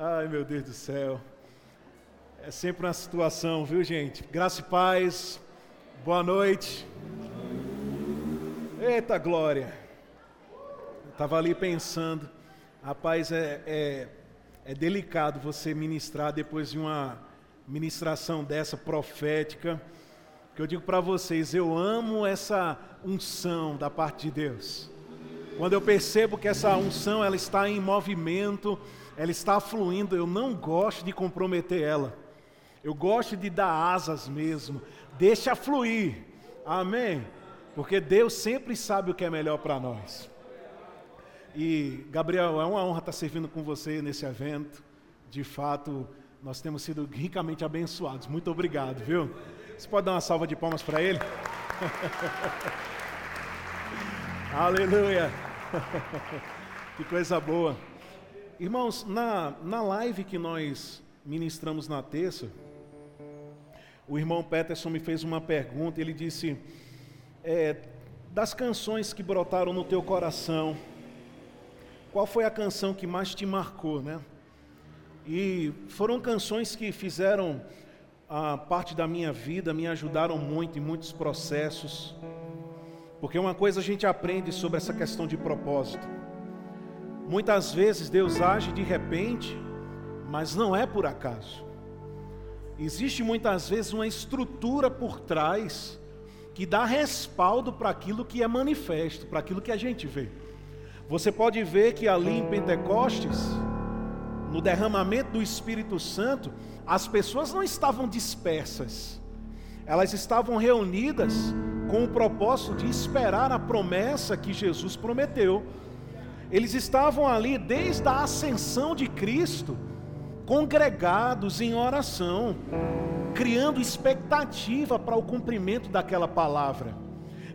Ai, meu Deus do céu. É sempre uma situação, viu, gente? Graça e paz. Boa noite. Eita glória. Estava ali pensando, rapaz, é, é, é delicado você ministrar depois de uma ministração dessa profética. Que eu digo para vocês, eu amo essa unção da parte de Deus. Quando eu percebo que essa unção ela está em movimento, ela está fluindo, eu não gosto de comprometer ela. Eu gosto de dar asas mesmo. Deixa fluir. Amém. Porque Deus sempre sabe o que é melhor para nós. E Gabriel, é uma honra estar servindo com você nesse evento. De fato, nós temos sido ricamente abençoados. Muito obrigado, viu? Você pode dar uma salva de palmas para ele? Aleluia! que coisa boa. Irmãos, na, na live que nós ministramos na terça, o irmão Peterson me fez uma pergunta. Ele disse: é, Das canções que brotaram no teu coração, qual foi a canção que mais te marcou, né? E foram canções que fizeram a parte da minha vida, me ajudaram muito em muitos processos. Porque uma coisa a gente aprende sobre essa questão de propósito. Muitas vezes Deus age de repente, mas não é por acaso. Existe muitas vezes uma estrutura por trás que dá respaldo para aquilo que é manifesto, para aquilo que a gente vê. Você pode ver que ali em Pentecostes, no derramamento do Espírito Santo, as pessoas não estavam dispersas, elas estavam reunidas com o propósito de esperar a promessa que Jesus prometeu. Eles estavam ali desde a ascensão de Cristo, congregados em oração, criando expectativa para o cumprimento daquela palavra.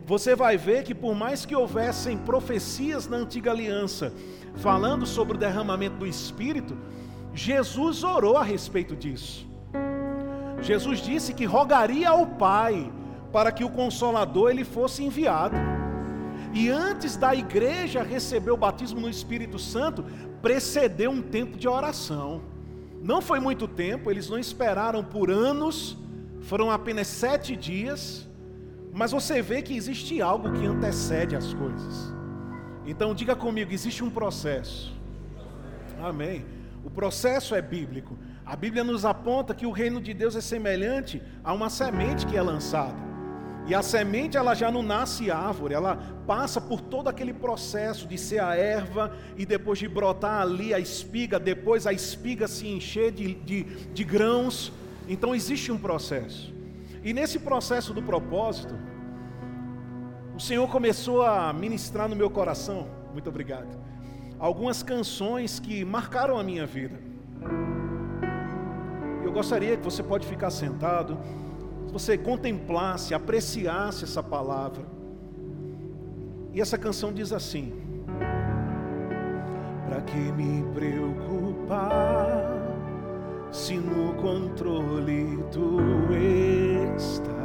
Você vai ver que, por mais que houvessem profecias na antiga aliança falando sobre o derramamento do Espírito, Jesus orou a respeito disso. Jesus disse que rogaria ao Pai para que o Consolador ele fosse enviado. E antes da igreja receber o batismo no Espírito Santo, precedeu um tempo de oração. Não foi muito tempo, eles não esperaram por anos, foram apenas sete dias, mas você vê que existe algo que antecede as coisas. Então diga comigo: existe um processo. Amém. O processo é bíblico. A Bíblia nos aponta que o reino de Deus é semelhante a uma semente que é lançada. E a semente ela já não nasce árvore, ela passa por todo aquele processo de ser a erva e depois de brotar ali a espiga, depois a espiga se encher de, de, de grãos. Então existe um processo. E nesse processo do propósito, o Senhor começou a ministrar no meu coração, muito obrigado, algumas canções que marcaram a minha vida. Eu gostaria que você pode ficar sentado você contemplasse, apreciasse essa palavra. E essa canção diz assim: Para que me preocupar se no controle tu estás?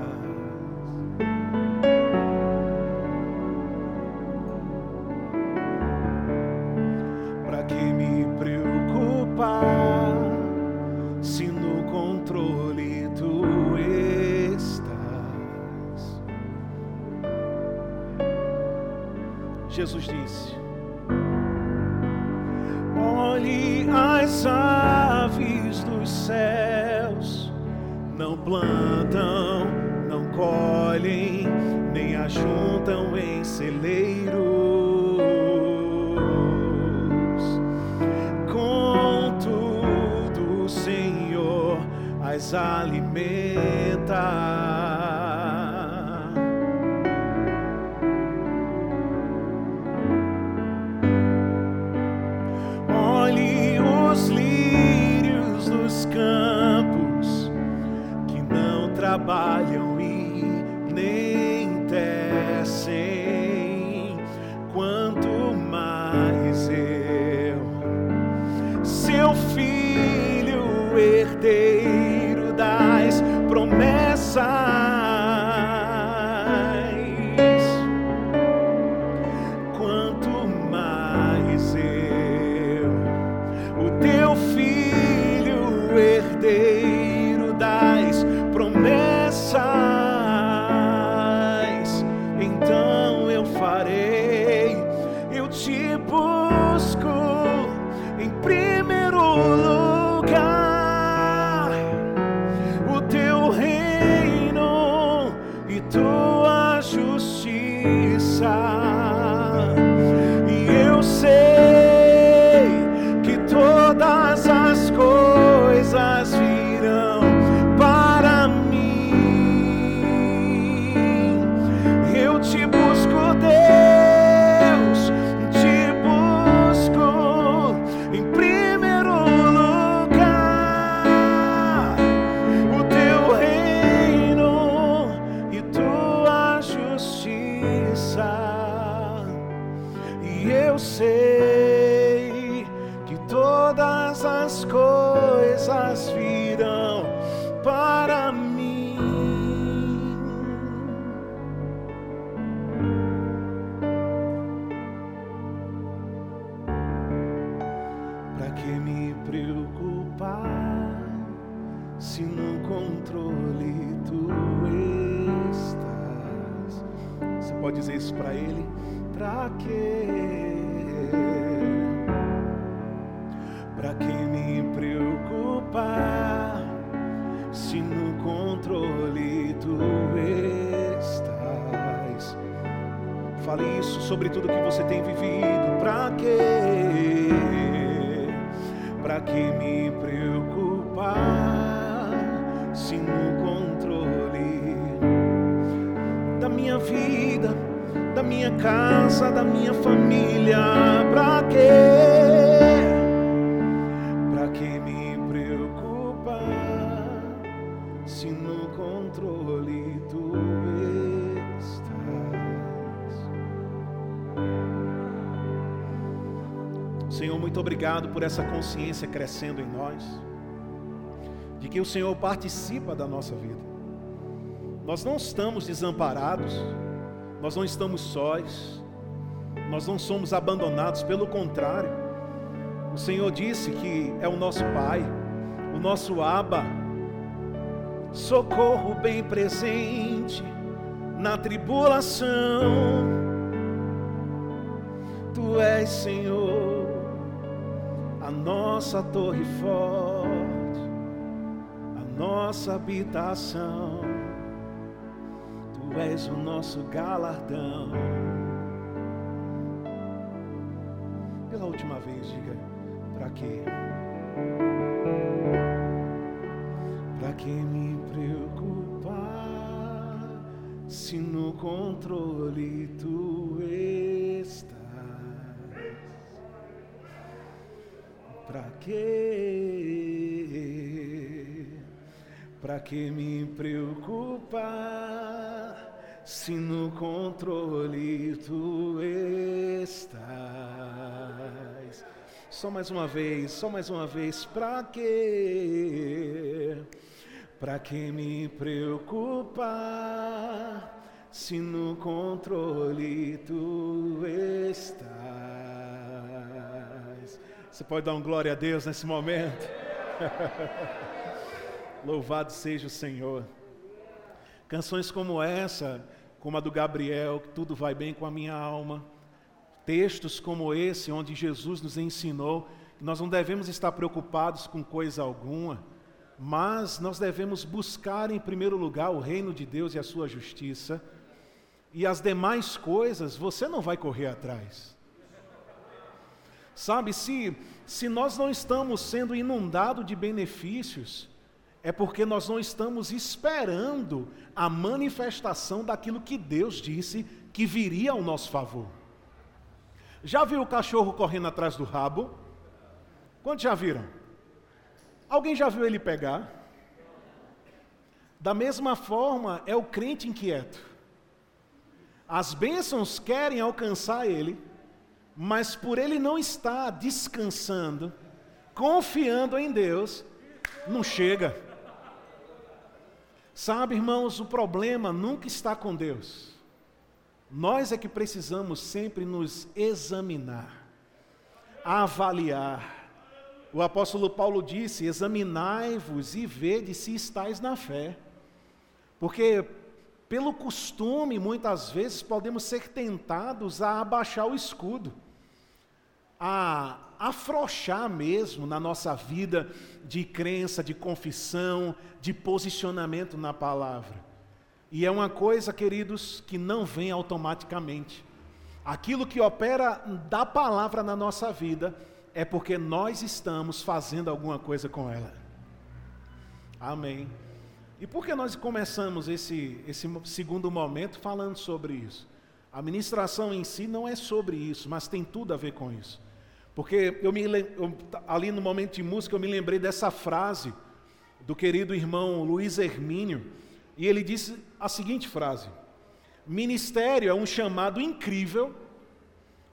Obrigado por essa consciência crescendo em nós, de que o Senhor participa da nossa vida. Nós não estamos desamparados, nós não estamos sós, nós não somos abandonados, pelo contrário, o Senhor disse que é o nosso Pai, o nosso Abba, socorro bem presente na tribulação. Tu és, Senhor, nossa torre forte, a nossa habitação. Tu és o nosso galardão. Pela última vez, diga: para quê? Para que me preocupar se no controle tu estás? Para quê? Para que me preocupar se no controle tu estás? Só mais uma vez, só mais uma vez, para quê? Para que me preocupar se no controle tu estás? Você pode dar um glória a Deus nesse momento? Louvado seja o Senhor. Canções como essa, como a do Gabriel, que tudo vai bem com a minha alma. Textos como esse, onde Jesus nos ensinou que nós não devemos estar preocupados com coisa alguma, mas nós devemos buscar em primeiro lugar o reino de Deus e a sua justiça, e as demais coisas você não vai correr atrás. Sabe, se, se nós não estamos sendo inundados de benefícios, é porque nós não estamos esperando a manifestação daquilo que Deus disse que viria ao nosso favor. Já viu o cachorro correndo atrás do rabo? Quantos já viram? Alguém já viu ele pegar? Da mesma forma, é o crente inquieto. As bênçãos querem alcançar ele, mas por ele não estar descansando, confiando em Deus, não chega. Sabe, irmãos, o problema nunca está com Deus. Nós é que precisamos sempre nos examinar, avaliar. O apóstolo Paulo disse: examinai-vos e vede se estáis na fé. Porque, pelo costume, muitas vezes podemos ser tentados a abaixar o escudo, a afrouxar mesmo na nossa vida de crença, de confissão, de posicionamento na palavra. E é uma coisa, queridos, que não vem automaticamente. Aquilo que opera da palavra na nossa vida é porque nós estamos fazendo alguma coisa com ela. Amém. E por que nós começamos esse, esse segundo momento falando sobre isso? A ministração em si não é sobre isso, mas tem tudo a ver com isso. Porque eu me, eu, ali no momento de música eu me lembrei dessa frase do querido irmão Luiz Hermínio, e ele disse a seguinte frase: Ministério é um chamado incrível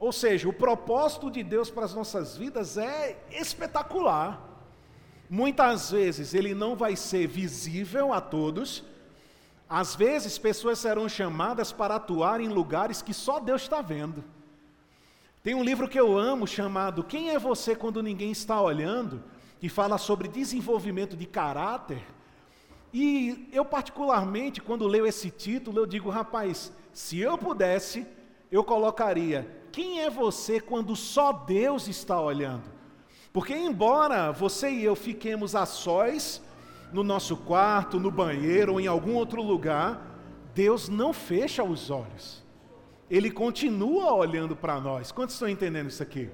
Ou seja, o propósito de Deus para as nossas vidas é espetacular. Muitas vezes ele não vai ser visível a todos. Às vezes, pessoas serão chamadas para atuar em lugares que só Deus está vendo. Tem um livro que eu amo chamado Quem é Você Quando Ninguém Está Olhando? que fala sobre desenvolvimento de caráter. E eu, particularmente, quando leio esse título, eu digo, rapaz, se eu pudesse, eu colocaria: Quem é você quando só Deus está olhando? Porque, embora você e eu fiquemos a sós, no nosso quarto, no banheiro ou em algum outro lugar, Deus não fecha os olhos. Ele continua olhando para nós. Quantos estão entendendo isso aqui?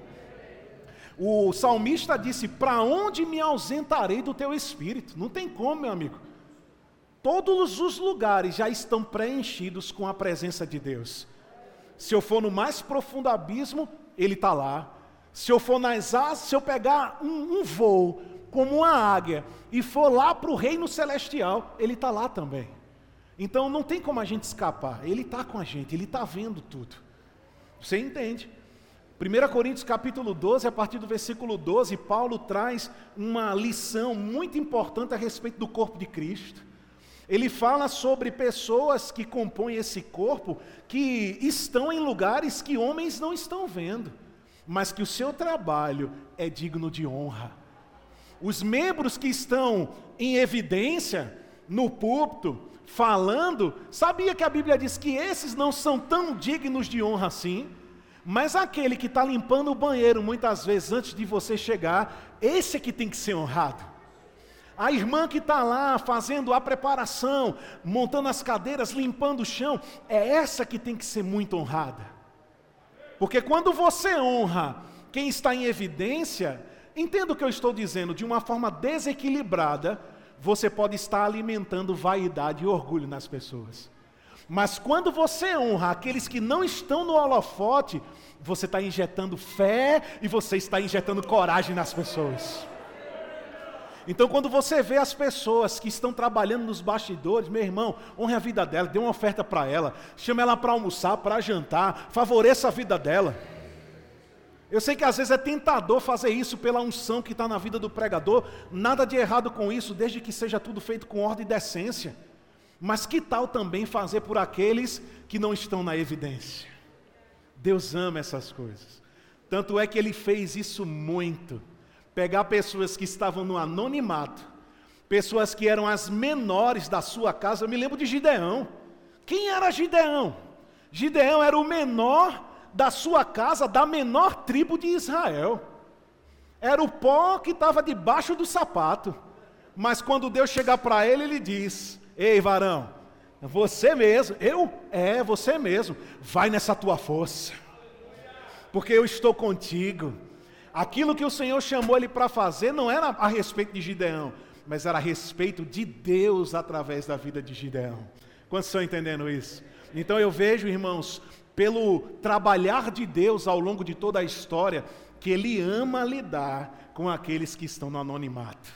O salmista disse: Para onde me ausentarei do teu espírito? Não tem como, meu amigo. Todos os lugares já estão preenchidos com a presença de Deus. Se eu for no mais profundo abismo, Ele está lá. Se eu for nas asas, se eu pegar um, um voo como uma águia e for lá para o reino celestial, Ele está lá também. Então não tem como a gente escapar. Ele está com a gente, Ele está vendo tudo. Você entende? 1 Coríntios capítulo 12, a partir do versículo 12, Paulo traz uma lição muito importante a respeito do corpo de Cristo. Ele fala sobre pessoas que compõem esse corpo que estão em lugares que homens não estão vendo, mas que o seu trabalho é digno de honra. Os membros que estão em evidência no púlpito, falando, sabia que a Bíblia diz que esses não são tão dignos de honra assim? Mas aquele que está limpando o banheiro muitas vezes antes de você chegar, esse é que tem que ser honrado. A irmã que está lá fazendo a preparação, montando as cadeiras, limpando o chão, é essa que tem que ser muito honrada. Porque quando você honra quem está em evidência, entenda o que eu estou dizendo, de uma forma desequilibrada, você pode estar alimentando vaidade e orgulho nas pessoas. Mas quando você honra aqueles que não estão no holofote, você está injetando fé e você está injetando coragem nas pessoas. Então, quando você vê as pessoas que estão trabalhando nos bastidores, meu irmão, honre a vida dela, dê uma oferta para ela, chame ela para almoçar, para jantar, favoreça a vida dela. Eu sei que às vezes é tentador fazer isso pela unção que está na vida do pregador, nada de errado com isso, desde que seja tudo feito com ordem e decência. Mas que tal também fazer por aqueles que não estão na evidência? Deus ama essas coisas. Tanto é que ele fez isso muito. Pegar pessoas que estavam no anonimato, pessoas que eram as menores da sua casa. Eu me lembro de Gideão. Quem era Gideão? Gideão era o menor da sua casa, da menor tribo de Israel. Era o pó que estava debaixo do sapato. Mas quando Deus chegar para ele, ele diz: Ei, varão, você mesmo, eu? É, você mesmo. Vai nessa tua força, porque eu estou contigo. Aquilo que o Senhor chamou ele para fazer não era a respeito de Gideão, mas era a respeito de Deus através da vida de Gideão. Quantos estão entendendo isso? Então eu vejo, irmãos, pelo trabalhar de Deus ao longo de toda a história, que Ele ama lidar com aqueles que estão no anonimato.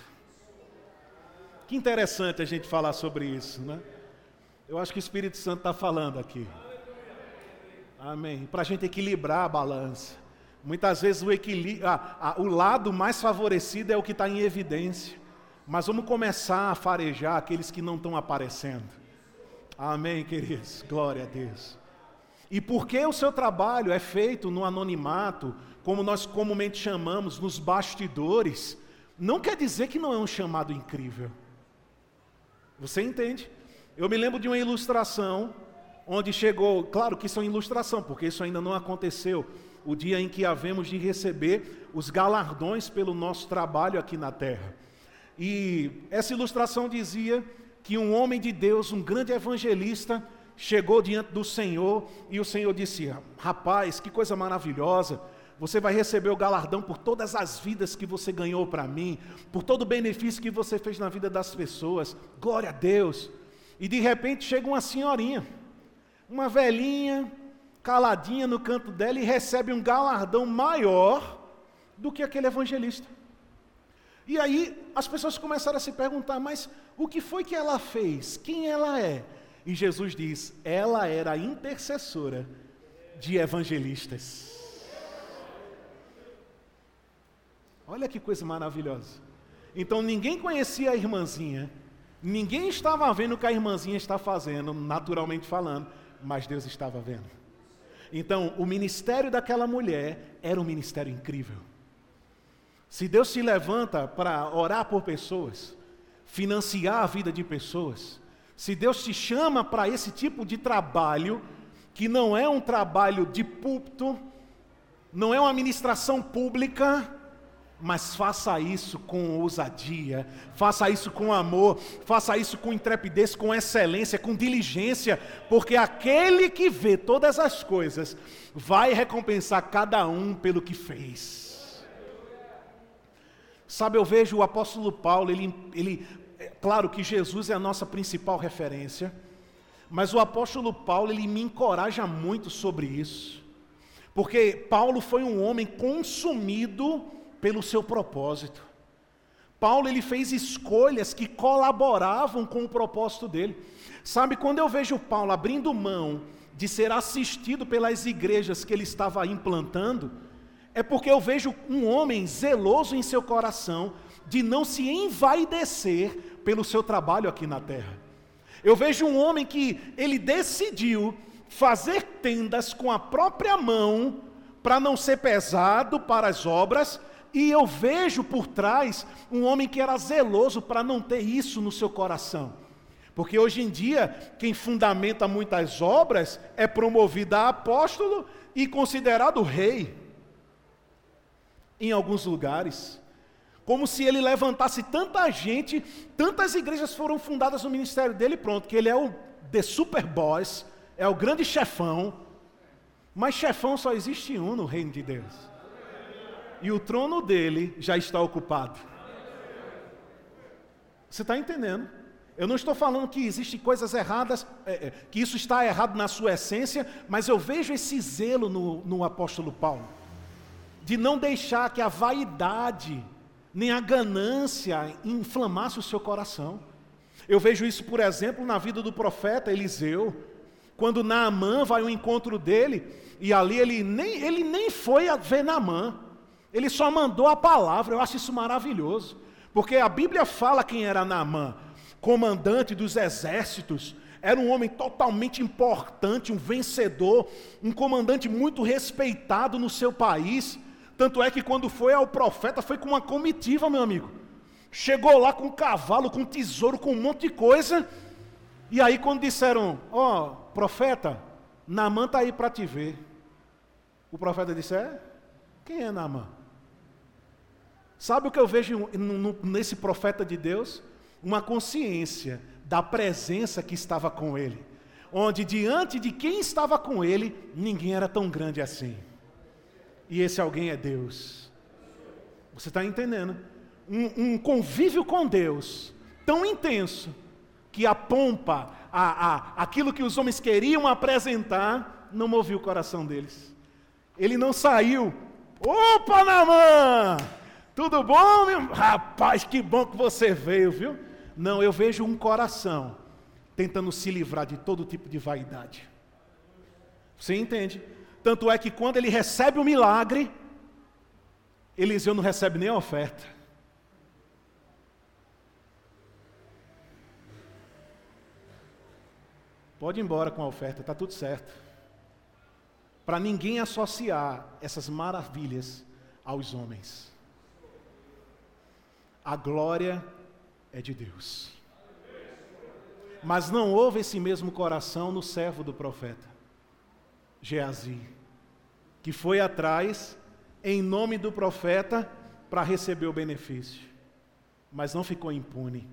Que interessante a gente falar sobre isso, né? Eu acho que o Espírito Santo está falando aqui. Amém. Para a gente equilibrar a balança. Muitas vezes o, ah, o lado mais favorecido é o que está em evidência. Mas vamos começar a farejar aqueles que não estão aparecendo. Amém, queridos. Glória a Deus. E porque o seu trabalho é feito no anonimato, como nós comumente chamamos, nos bastidores, não quer dizer que não é um chamado incrível. Você entende? Eu me lembro de uma ilustração onde chegou, claro que isso é uma ilustração, porque isso ainda não aconteceu, o dia em que havemos de receber os galardões pelo nosso trabalho aqui na terra. E essa ilustração dizia que um homem de Deus, um grande evangelista, chegou diante do Senhor e o Senhor disse: Rapaz, que coisa maravilhosa você vai receber o galardão por todas as vidas que você ganhou para mim, por todo o benefício que você fez na vida das pessoas. Glória a Deus. E de repente chega uma senhorinha, uma velhinha, caladinha no canto dela e recebe um galardão maior do que aquele evangelista. E aí as pessoas começaram a se perguntar: mas o que foi que ela fez? Quem ela é? E Jesus diz: ela era intercessora de evangelistas. Olha que coisa maravilhosa. Então ninguém conhecia a irmãzinha, ninguém estava vendo o que a irmãzinha está fazendo, naturalmente falando, mas Deus estava vendo. Então o ministério daquela mulher era um ministério incrível. Se Deus se levanta para orar por pessoas, financiar a vida de pessoas, se Deus te chama para esse tipo de trabalho, que não é um trabalho de púlpito, não é uma administração pública, mas faça isso com ousadia, faça isso com amor, faça isso com intrepidez, com excelência, com diligência, porque aquele que vê todas as coisas vai recompensar cada um pelo que fez. Sabe, eu vejo o apóstolo Paulo, ele, ele é claro que Jesus é a nossa principal referência, mas o apóstolo Paulo, ele me encoraja muito sobre isso, porque Paulo foi um homem consumido pelo seu propósito. Paulo ele fez escolhas que colaboravam com o propósito dele. Sabe, quando eu vejo Paulo abrindo mão de ser assistido pelas igrejas que ele estava implantando, é porque eu vejo um homem zeloso em seu coração de não se envaidecer pelo seu trabalho aqui na terra. Eu vejo um homem que ele decidiu fazer tendas com a própria mão para não ser pesado para as obras e eu vejo por trás um homem que era zeloso para não ter isso no seu coração. Porque hoje em dia, quem fundamenta muitas obras é promovido a apóstolo e considerado rei. Em alguns lugares. Como se ele levantasse tanta gente, tantas igrejas foram fundadas no ministério dele, pronto, que ele é o the super boss, é o grande chefão. Mas chefão só existe um no reino de Deus e o trono dele já está ocupado. Você está entendendo? Eu não estou falando que existem coisas erradas, é, é, que isso está errado na sua essência, mas eu vejo esse zelo no, no apóstolo Paulo, de não deixar que a vaidade, nem a ganância inflamasse o seu coração. Eu vejo isso, por exemplo, na vida do profeta Eliseu, quando Naamã vai ao encontro dele, e ali ele nem, ele nem foi ver Naamã, ele só mandou a palavra, eu acho isso maravilhoso. Porque a Bíblia fala quem era Naamã, comandante dos exércitos, era um homem totalmente importante, um vencedor, um comandante muito respeitado no seu país. Tanto é que quando foi ao profeta, foi com uma comitiva, meu amigo. Chegou lá com um cavalo, com um tesouro, com um monte de coisa. E aí, quando disseram: Ó, oh, profeta, Naamã está aí para te ver. O profeta disse: É? Quem é Naamã? Sabe o que eu vejo nesse profeta de Deus? Uma consciência da presença que estava com ele, onde diante de quem estava com ele, ninguém era tão grande assim. E esse alguém é Deus. Você está entendendo? Um, um, convívio com Deus tão intenso que a pompa, a, a, aquilo que os homens queriam apresentar, não movia o coração deles. Ele não saiu. Opa, Namã! Tudo bom, meu? Rapaz, que bom que você veio, viu? Não, eu vejo um coração tentando se livrar de todo tipo de vaidade. Você entende? Tanto é que quando ele recebe o milagre, Eliseu não recebe nem a oferta. Pode ir embora com a oferta, está tudo certo. Para ninguém associar essas maravilhas aos homens. A glória é de Deus. Mas não houve esse mesmo coração no servo do profeta, Geazi, que foi atrás, em nome do profeta, para receber o benefício, mas não ficou impune.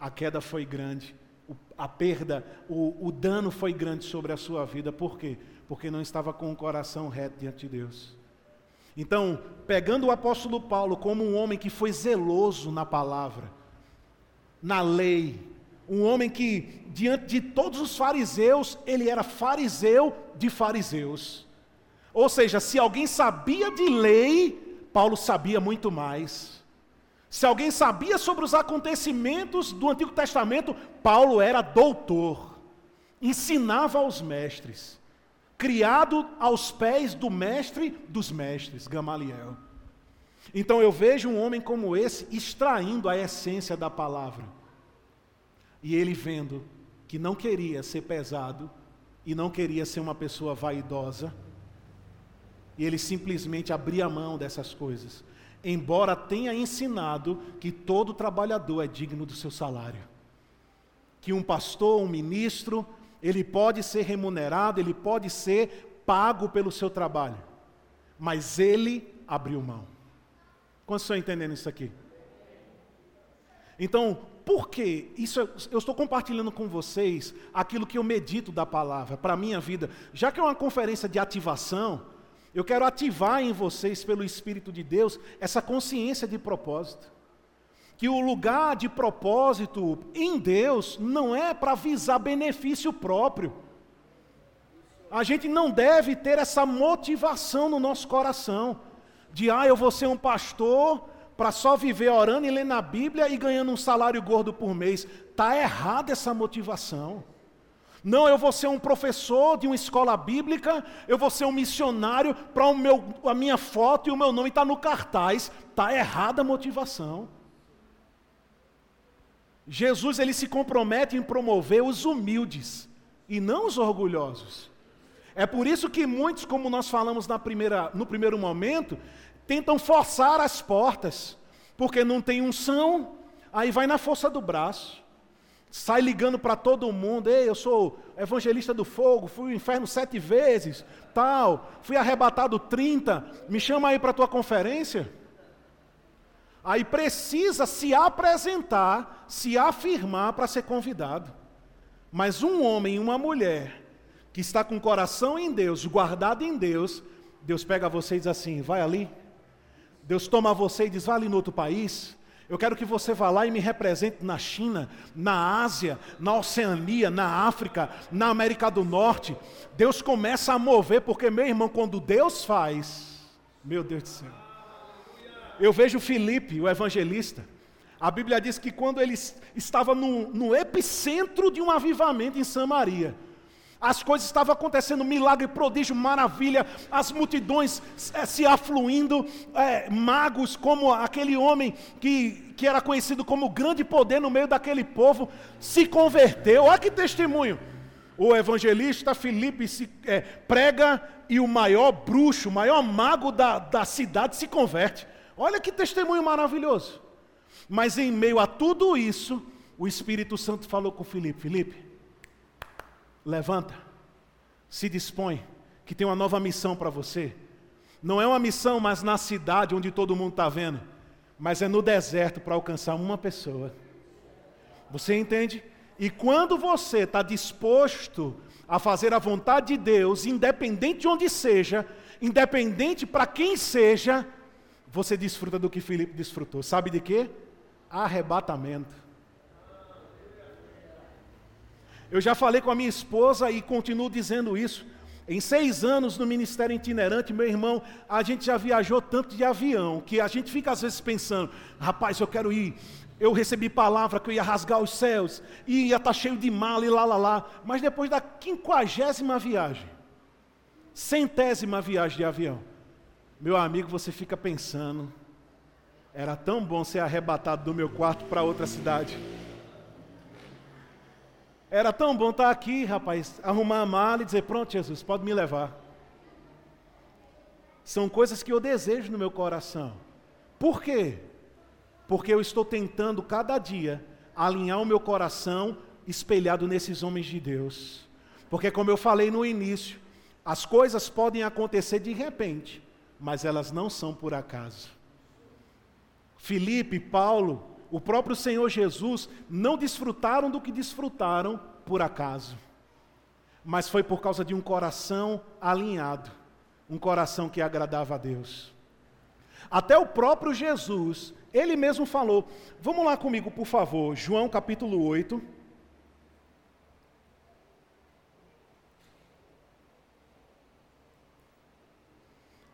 A queda foi grande, a perda, o, o dano foi grande sobre a sua vida, por quê? Porque não estava com o coração reto diante de Deus. Então, pegando o apóstolo Paulo como um homem que foi zeloso na palavra, na lei, um homem que, diante de todos os fariseus, ele era fariseu de fariseus. Ou seja, se alguém sabia de lei, Paulo sabia muito mais. Se alguém sabia sobre os acontecimentos do Antigo Testamento, Paulo era doutor, ensinava aos mestres criado aos pés do mestre dos mestres, Gamaliel. Então eu vejo um homem como esse extraindo a essência da palavra. E ele vendo que não queria ser pesado e não queria ser uma pessoa vaidosa, e ele simplesmente abria mão dessas coisas, embora tenha ensinado que todo trabalhador é digno do seu salário. Que um pastor, um ministro, ele pode ser remunerado, ele pode ser pago pelo seu trabalho, mas ele abriu mão. Quantos estão entendendo isso aqui? Então, por que isso eu estou compartilhando com vocês aquilo que eu medito da palavra para a minha vida, já que é uma conferência de ativação, eu quero ativar em vocês, pelo Espírito de Deus, essa consciência de propósito. Que o lugar de propósito em Deus não é para visar benefício próprio. A gente não deve ter essa motivação no nosso coração, de, ah, eu vou ser um pastor para só viver orando e lendo a Bíblia e ganhando um salário gordo por mês. Está errada essa motivação. Não, eu vou ser um professor de uma escola bíblica, eu vou ser um missionário para a minha foto e o meu nome está no cartaz. Está errada a motivação. Jesus ele se compromete em promover os humildes e não os orgulhosos. É por isso que muitos, como nós falamos na primeira, no primeiro momento, tentam forçar as portas, porque não tem unção, aí vai na força do braço sai ligando para todo mundo, ei, eu sou evangelista do fogo, fui ao inferno sete vezes, tal, fui arrebatado 30, me chama aí para tua conferência. Aí precisa se apresentar, se afirmar para ser convidado. Mas um homem e uma mulher que está com o coração em Deus, guardado em Deus, Deus pega você e diz assim: vai ali. Deus toma você e diz: vai ali no outro país. Eu quero que você vá lá e me represente na China, na Ásia, na Oceania, na África, na América do Norte. Deus começa a mover, porque, meu irmão, quando Deus faz, meu Deus do céu. Eu vejo Filipe, o evangelista. A Bíblia diz que quando ele estava no, no epicentro de um avivamento em Samaria, as coisas estavam acontecendo, milagre, prodígio, maravilha, as multidões é, se afluindo, é, magos como aquele homem que, que era conhecido como grande poder no meio daquele povo, se converteu. Olha que testemunho! O evangelista Filipe se é, prega e o maior bruxo, o maior mago da, da cidade se converte. Olha que testemunho maravilhoso. Mas em meio a tudo isso, o Espírito Santo falou com Filipe: Filipe, levanta, se dispõe, que tem uma nova missão para você. Não é uma missão, mas na cidade onde todo mundo está vendo, mas é no deserto para alcançar uma pessoa. Você entende? E quando você está disposto a fazer a vontade de Deus, independente de onde seja, independente para quem seja, você desfruta do que Filipe desfrutou. Sabe de quê? Arrebatamento. Eu já falei com a minha esposa e continuo dizendo isso. Em seis anos no ministério itinerante, meu irmão, a gente já viajou tanto de avião que a gente fica às vezes pensando: rapaz, eu quero ir. Eu recebi palavra que eu ia rasgar os céus, e ia estar tá cheio de mala e lá, lá, lá. Mas depois da quinquagésima viagem, centésima viagem de avião, meu amigo, você fica pensando: era tão bom ser arrebatado do meu quarto para outra cidade. Era tão bom estar aqui, rapaz, arrumar a mala e dizer: Pronto, Jesus, pode me levar. São coisas que eu desejo no meu coração. Por quê? Porque eu estou tentando cada dia alinhar o meu coração espelhado nesses homens de Deus. Porque, como eu falei no início, as coisas podem acontecer de repente, mas elas não são por acaso. Felipe, Paulo, o próprio Senhor Jesus não desfrutaram do que desfrutaram por acaso, mas foi por causa de um coração alinhado, um coração que agradava a Deus. Até o próprio Jesus, ele mesmo falou. Vamos lá comigo, por favor, João capítulo 8.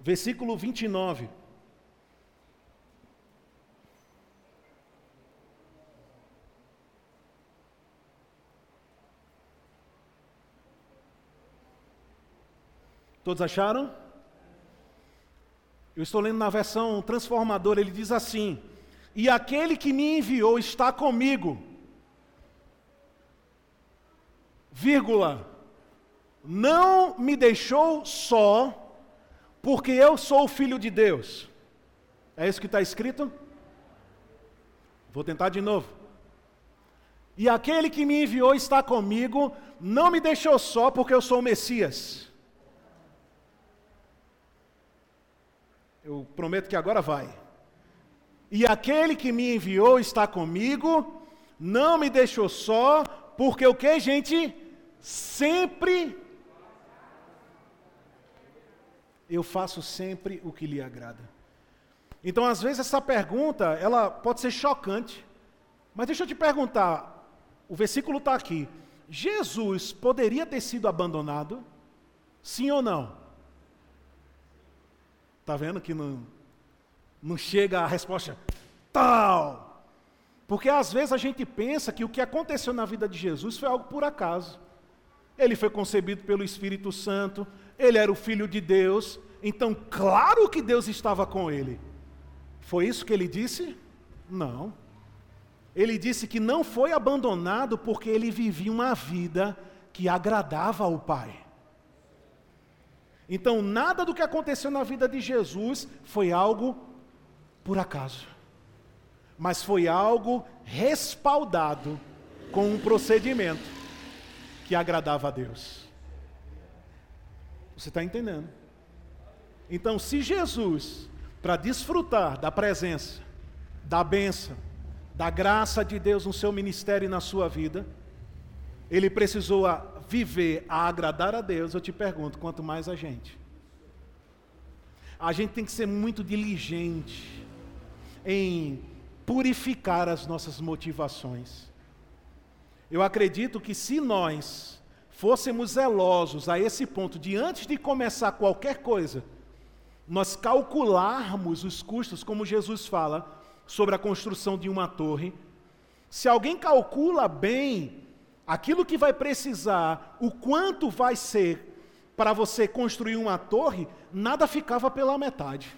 Versículo 29. Todos acharam? Eu estou lendo na versão transformadora, ele diz assim: E aquele que me enviou está comigo, vírgula, não me deixou só, porque eu sou o filho de Deus. É isso que está escrito? Vou tentar de novo. E aquele que me enviou está comigo, não me deixou só, porque eu sou o Messias. Eu prometo que agora vai. E aquele que me enviou está comigo, não me deixou só, porque o que, gente? Sempre eu faço sempre o que lhe agrada. Então, às vezes essa pergunta, ela pode ser chocante. Mas deixa eu te perguntar, o versículo está aqui. Jesus poderia ter sido abandonado? Sim ou não? Está vendo que não, não chega a resposta tal? Porque às vezes a gente pensa que o que aconteceu na vida de Jesus foi algo por acaso. Ele foi concebido pelo Espírito Santo, ele era o filho de Deus, então claro que Deus estava com ele. Foi isso que ele disse? Não. Ele disse que não foi abandonado porque ele vivia uma vida que agradava ao Pai. Então, nada do que aconteceu na vida de Jesus foi algo por acaso, mas foi algo respaldado com um procedimento que agradava a Deus. Você está entendendo? Então, se Jesus, para desfrutar da presença, da bênção, da graça de Deus no seu ministério e na sua vida, ele precisou viver a agradar a Deus, eu te pergunto, quanto mais a gente. A gente tem que ser muito diligente em purificar as nossas motivações. Eu acredito que se nós fôssemos zelosos a esse ponto de antes de começar qualquer coisa, nós calcularmos os custos, como Jesus fala sobre a construção de uma torre, se alguém calcula bem aquilo que vai precisar, o quanto vai ser para você construir uma torre, nada ficava pela metade.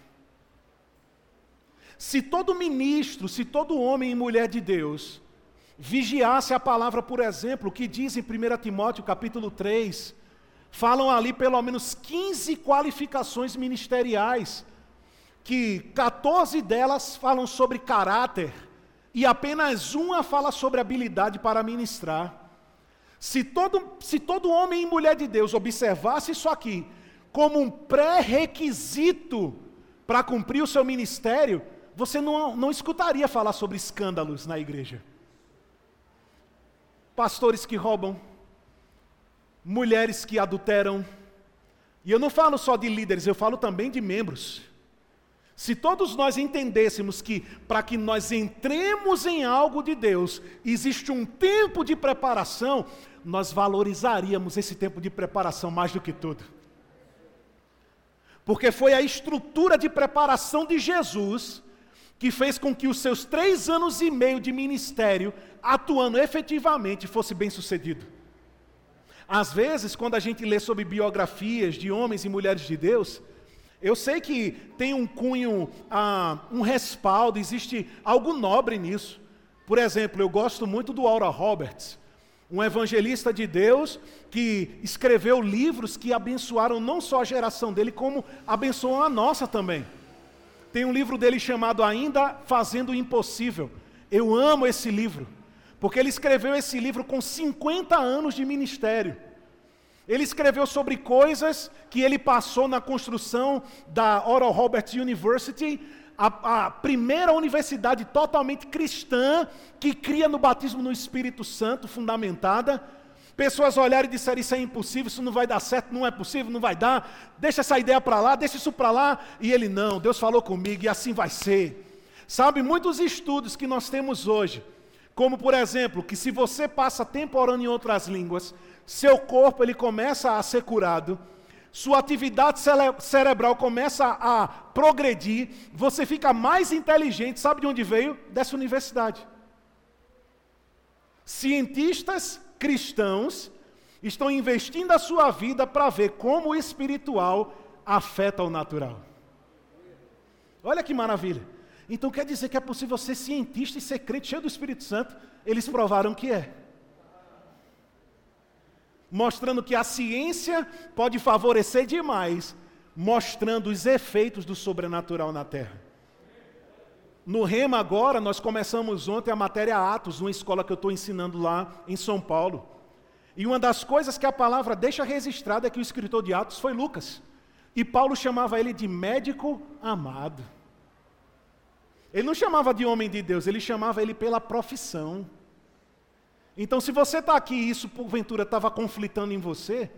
Se todo ministro, se todo homem e mulher de Deus vigiasse a palavra, por exemplo, que diz em 1 Timóteo capítulo 3, falam ali pelo menos 15 qualificações ministeriais, que 14 delas falam sobre caráter e apenas uma fala sobre habilidade para ministrar. Se todo, se todo homem e mulher de Deus observasse isso aqui como um pré-requisito para cumprir o seu ministério, você não, não escutaria falar sobre escândalos na igreja. Pastores que roubam, mulheres que adulteram, e eu não falo só de líderes, eu falo também de membros. Se todos nós entendêssemos que para que nós entremos em algo de Deus, existe um tempo de preparação, nós valorizaríamos esse tempo de preparação mais do que tudo. Porque foi a estrutura de preparação de Jesus que fez com que os seus três anos e meio de ministério, atuando efetivamente, fosse bem sucedido. Às vezes, quando a gente lê sobre biografias de homens e mulheres de Deus, eu sei que tem um cunho, ah, um respaldo, existe algo nobre nisso. Por exemplo, eu gosto muito do Aura Roberts, um evangelista de Deus que escreveu livros que abençoaram não só a geração dele, como abençoam a nossa também. Tem um livro dele chamado Ainda Fazendo o Impossível. Eu amo esse livro, porque ele escreveu esse livro com 50 anos de ministério. Ele escreveu sobre coisas que ele passou na construção da Oral Roberts University, a, a, primeira universidade totalmente cristã que cria no batismo no Espírito Santo, fundamentada. Pessoas olharem e disserem: Isso é impossível, isso não vai dar certo, não é possível, não vai dar, deixa essa ideia para lá, deixa isso para lá. E ele: Não, Deus falou comigo e assim vai ser. Sabe, muitos estudos que nós temos hoje, como por exemplo, que se você passa tempo orando em outras línguas, seu corpo ele começa a ser curado, sua atividade cere cerebral começa a progredir, você fica mais inteligente. Sabe de onde veio? Dessa universidade. Cientistas cristãos estão investindo a sua vida para ver como o espiritual afeta o natural. Olha que maravilha. Então quer dizer que é possível ser cientista e ser crente cheio do Espírito Santo? Eles provaram que é. Mostrando que a ciência pode favorecer demais, mostrando os efeitos do sobrenatural na terra. No Rema agora, nós começamos ontem a matéria Atos, uma escola que eu estou ensinando lá em São Paulo. E uma das coisas que a palavra deixa registrada é que o escritor de Atos foi Lucas. E Paulo chamava ele de médico amado. Ele não chamava de homem de Deus, ele chamava ele pela profissão. Então, se você está aqui e isso porventura estava conflitando em você,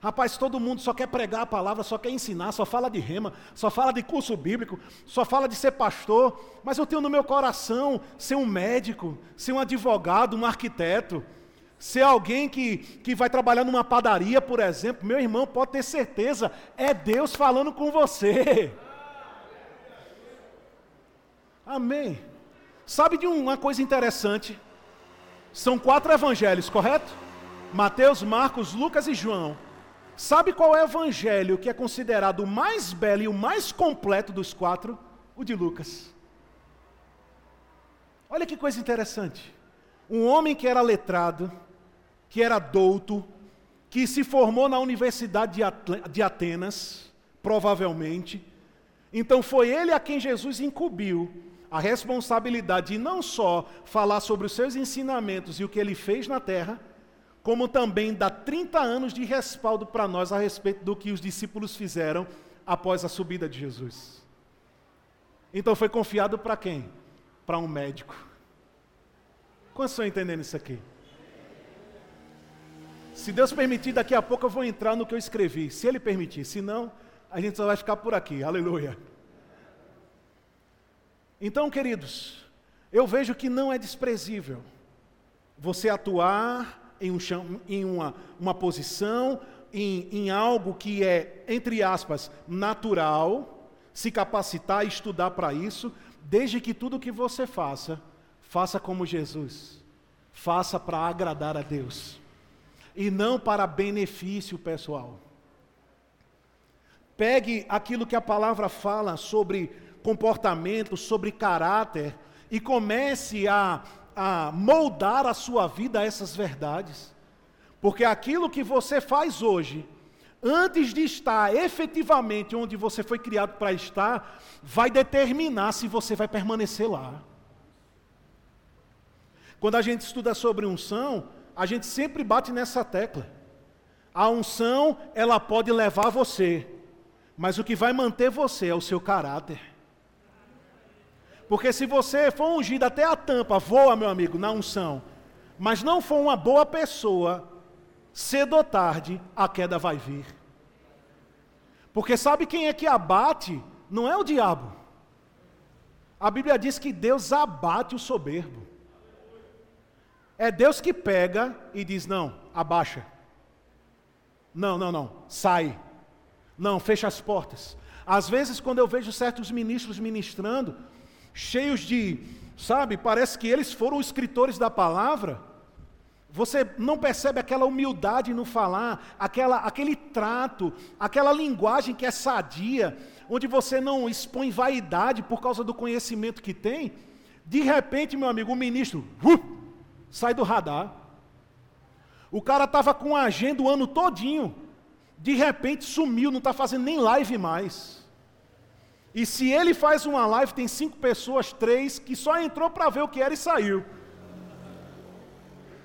rapaz, todo mundo só quer pregar a palavra, só quer ensinar, só fala de rema, só fala de curso bíblico, só fala de ser pastor, mas eu tenho no meu coração ser um médico, ser um advogado, um arquiteto, ser alguém que, que vai trabalhar numa padaria, por exemplo. Meu irmão, pode ter certeza, é Deus falando com você. Amém. Sabe de uma coisa interessante? São quatro evangelhos, correto? Mateus, Marcos, Lucas e João. Sabe qual é o evangelho que é considerado o mais belo e o mais completo dos quatro? O de Lucas. Olha que coisa interessante. Um homem que era letrado, que era douto, que se formou na Universidade de Atenas, provavelmente. Então foi ele a quem Jesus incumbiu a responsabilidade de não só falar sobre os seus ensinamentos e o que ele fez na terra, como também dar 30 anos de respaldo para nós a respeito do que os discípulos fizeram após a subida de Jesus. Então foi confiado para quem? Para um médico. Quantos estão entendendo isso aqui? Se Deus permitir, daqui a pouco eu vou entrar no que eu escrevi. Se Ele permitir, se não, a gente só vai ficar por aqui. Aleluia. Então, queridos, eu vejo que não é desprezível você atuar em, um, em uma, uma posição, em, em algo que é, entre aspas, natural, se capacitar e estudar para isso, desde que tudo que você faça, faça como Jesus, faça para agradar a Deus, e não para benefício pessoal. Pegue aquilo que a palavra fala sobre comportamento, sobre caráter, e comece a, a moldar a sua vida a essas verdades. Porque aquilo que você faz hoje, antes de estar efetivamente onde você foi criado para estar, vai determinar se você vai permanecer lá. Quando a gente estuda sobre unção, a gente sempre bate nessa tecla. A unção, ela pode levar você, mas o que vai manter você é o seu caráter. Porque se você for ungido até a tampa, voa, meu amigo, na unção, mas não for uma boa pessoa, cedo ou tarde a queda vai vir. Porque sabe quem é que abate? Não é o diabo. A Bíblia diz que Deus abate o soberbo. É Deus que pega e diz: não, abaixa. Não, não, não, sai. Não, fecha as portas. Às vezes, quando eu vejo certos ministros ministrando, cheios de, sabe, parece que eles foram escritores da palavra. Você não percebe aquela humildade no falar, aquela, aquele trato, aquela linguagem que é sadia, onde você não expõe vaidade por causa do conhecimento que tem. De repente, meu amigo, o ministro uh, sai do radar. O cara estava com a agenda o ano todinho, de repente sumiu, não está fazendo nem live mais. E se ele faz uma live, tem cinco pessoas, três, que só entrou para ver o que era e saiu.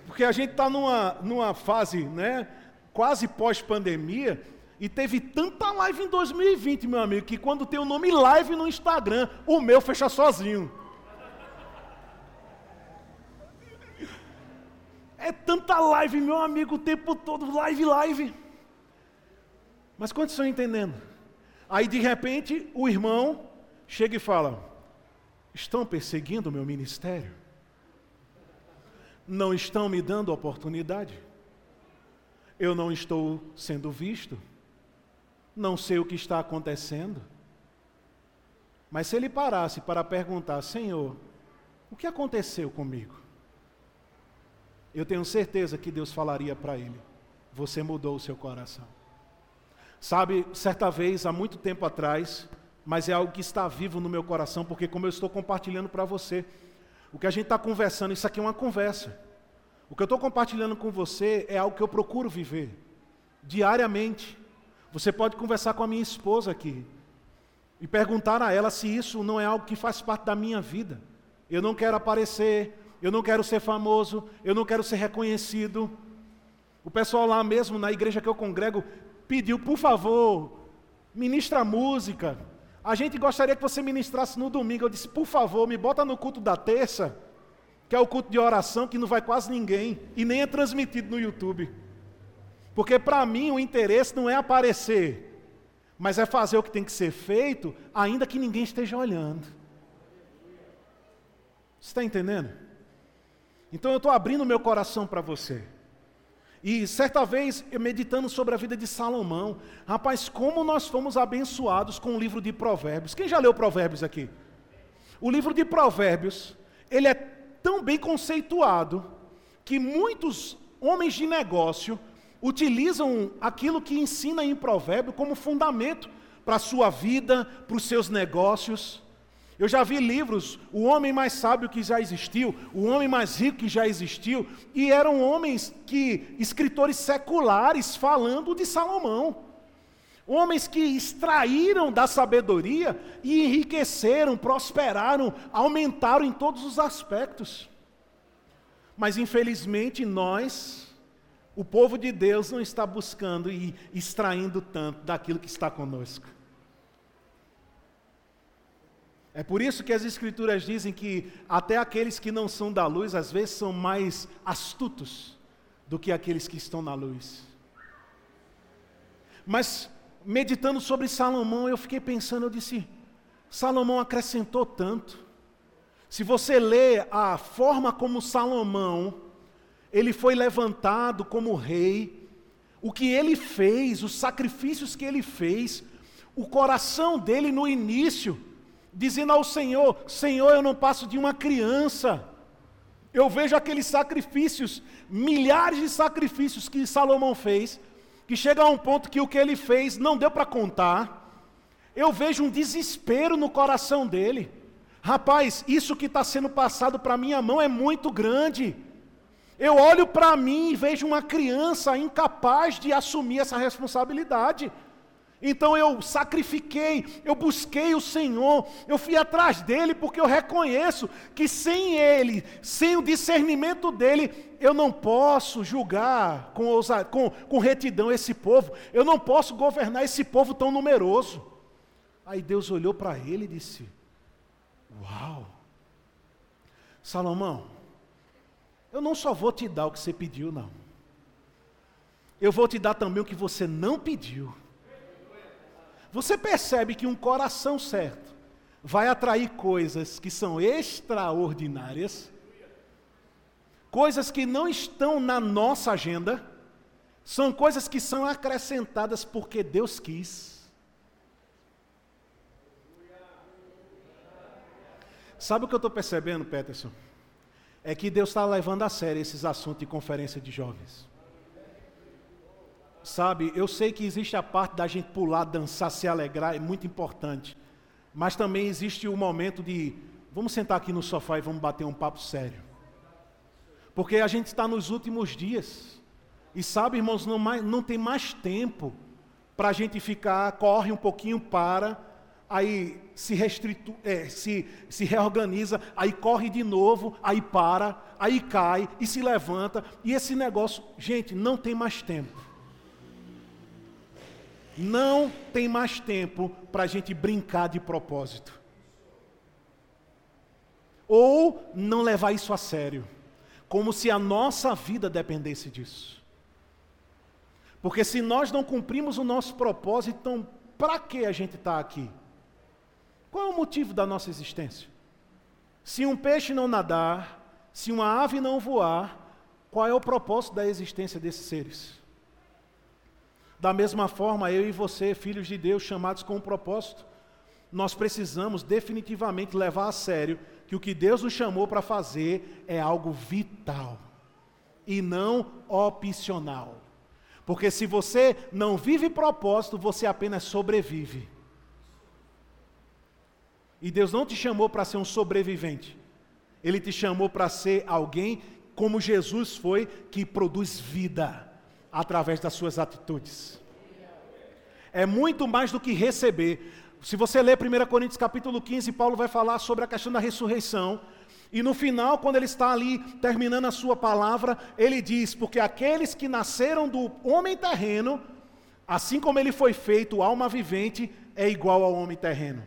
Porque a gente está numa, numa fase, né, quase pós-pandemia, e teve tanta live em 2020, meu amigo, que quando tem o nome live no Instagram, o meu fecha sozinho. É tanta live, meu amigo, o tempo todo, live, live. Mas quantos estão entendendo? Aí de repente o irmão chega e fala: Estão perseguindo o meu ministério? Não estão me dando oportunidade? Eu não estou sendo visto? Não sei o que está acontecendo? Mas se ele parasse para perguntar: Senhor, o que aconteceu comigo? Eu tenho certeza que Deus falaria para ele: Você mudou o seu coração. Sabe, certa vez, há muito tempo atrás, mas é algo que está vivo no meu coração, porque como eu estou compartilhando para você, o que a gente está conversando, isso aqui é uma conversa. O que eu estou compartilhando com você é algo que eu procuro viver diariamente. Você pode conversar com a minha esposa aqui e perguntar a ela se isso não é algo que faz parte da minha vida. Eu não quero aparecer, eu não quero ser famoso, eu não quero ser reconhecido. O pessoal lá mesmo na igreja que eu congrego pediu, por favor, ministra música. A gente gostaria que você ministrasse no domingo. Eu disse, por favor, me bota no culto da terça, que é o culto de oração que não vai quase ninguém e nem é transmitido no YouTube. Porque para mim o interesse não é aparecer, mas é fazer o que tem que ser feito, ainda que ninguém esteja olhando. Você está entendendo? Então eu estou abrindo meu coração para você. E certa vez, meditando sobre a vida de Salomão, rapaz, como nós fomos abençoados com o livro de Provérbios. Quem já leu Provérbios aqui? O livro de Provérbios, ele é tão bem conceituado que muitos homens de negócio utilizam aquilo que ensina em Provérbio como fundamento para a sua vida, para os seus negócios. Eu já vi livros, o homem mais sábio que já existiu, o homem mais rico que já existiu, e eram homens que, escritores seculares, falando de Salomão. Homens que extraíram da sabedoria e enriqueceram, prosperaram, aumentaram em todos os aspectos. Mas infelizmente nós, o povo de Deus, não está buscando e extraindo tanto daquilo que está conosco. É por isso que as Escrituras dizem que até aqueles que não são da luz, às vezes, são mais astutos do que aqueles que estão na luz. Mas, meditando sobre Salomão, eu fiquei pensando, eu disse, Salomão acrescentou tanto. Se você lê a forma como Salomão, ele foi levantado como rei, o que ele fez, os sacrifícios que ele fez, o coração dele no início, dizendo ao Senhor: Senhor, eu não passo de uma criança. Eu vejo aqueles sacrifícios, milhares de sacrifícios que Salomão fez, que chega a um ponto que o que ele fez não deu para contar. Eu vejo um desespero no coração dele. Rapaz, isso que está sendo passado para minha mão é muito grande. Eu olho para mim e vejo uma criança incapaz de assumir essa responsabilidade. Então eu sacrifiquei, eu busquei o Senhor, eu fui atrás dele porque eu reconheço que sem ele, sem o discernimento dele, eu não posso julgar com, com, com retidão esse povo, eu não posso governar esse povo tão numeroso. Aí Deus olhou para ele e disse: Uau, Salomão, eu não só vou te dar o que você pediu, não, eu vou te dar também o que você não pediu. Você percebe que um coração certo vai atrair coisas que são extraordinárias, coisas que não estão na nossa agenda, são coisas que são acrescentadas porque Deus quis. Sabe o que eu estou percebendo, Peterson? É que Deus está levando a sério esses assuntos de conferência de jovens. Sabe, eu sei que existe a parte da gente pular, dançar, se alegrar, é muito importante. Mas também existe o momento de, vamos sentar aqui no sofá e vamos bater um papo sério. Porque a gente está nos últimos dias. E sabe, irmãos, não, mais, não tem mais tempo para a gente ficar, corre um pouquinho, para, aí se, restritu, é, se, se reorganiza, aí corre de novo, aí para, aí cai e se levanta. E esse negócio, gente, não tem mais tempo. Não tem mais tempo para a gente brincar de propósito. Ou não levar isso a sério, como se a nossa vida dependesse disso. Porque se nós não cumprimos o nosso propósito, então para que a gente está aqui? Qual é o motivo da nossa existência? Se um peixe não nadar, se uma ave não voar, qual é o propósito da existência desses seres? Da mesma forma, eu e você, filhos de Deus, chamados com um propósito, nós precisamos definitivamente levar a sério que o que Deus nos chamou para fazer é algo vital e não opcional. Porque se você não vive propósito, você apenas sobrevive. E Deus não te chamou para ser um sobrevivente. Ele te chamou para ser alguém como Jesus foi, que produz vida através das suas atitudes. É muito mais do que receber. Se você ler 1 Coríntios capítulo 15, Paulo vai falar sobre a questão da ressurreição. E no final, quando ele está ali terminando a sua palavra, ele diz: Porque aqueles que nasceram do homem terreno, assim como ele foi feito alma vivente, é igual ao homem terreno.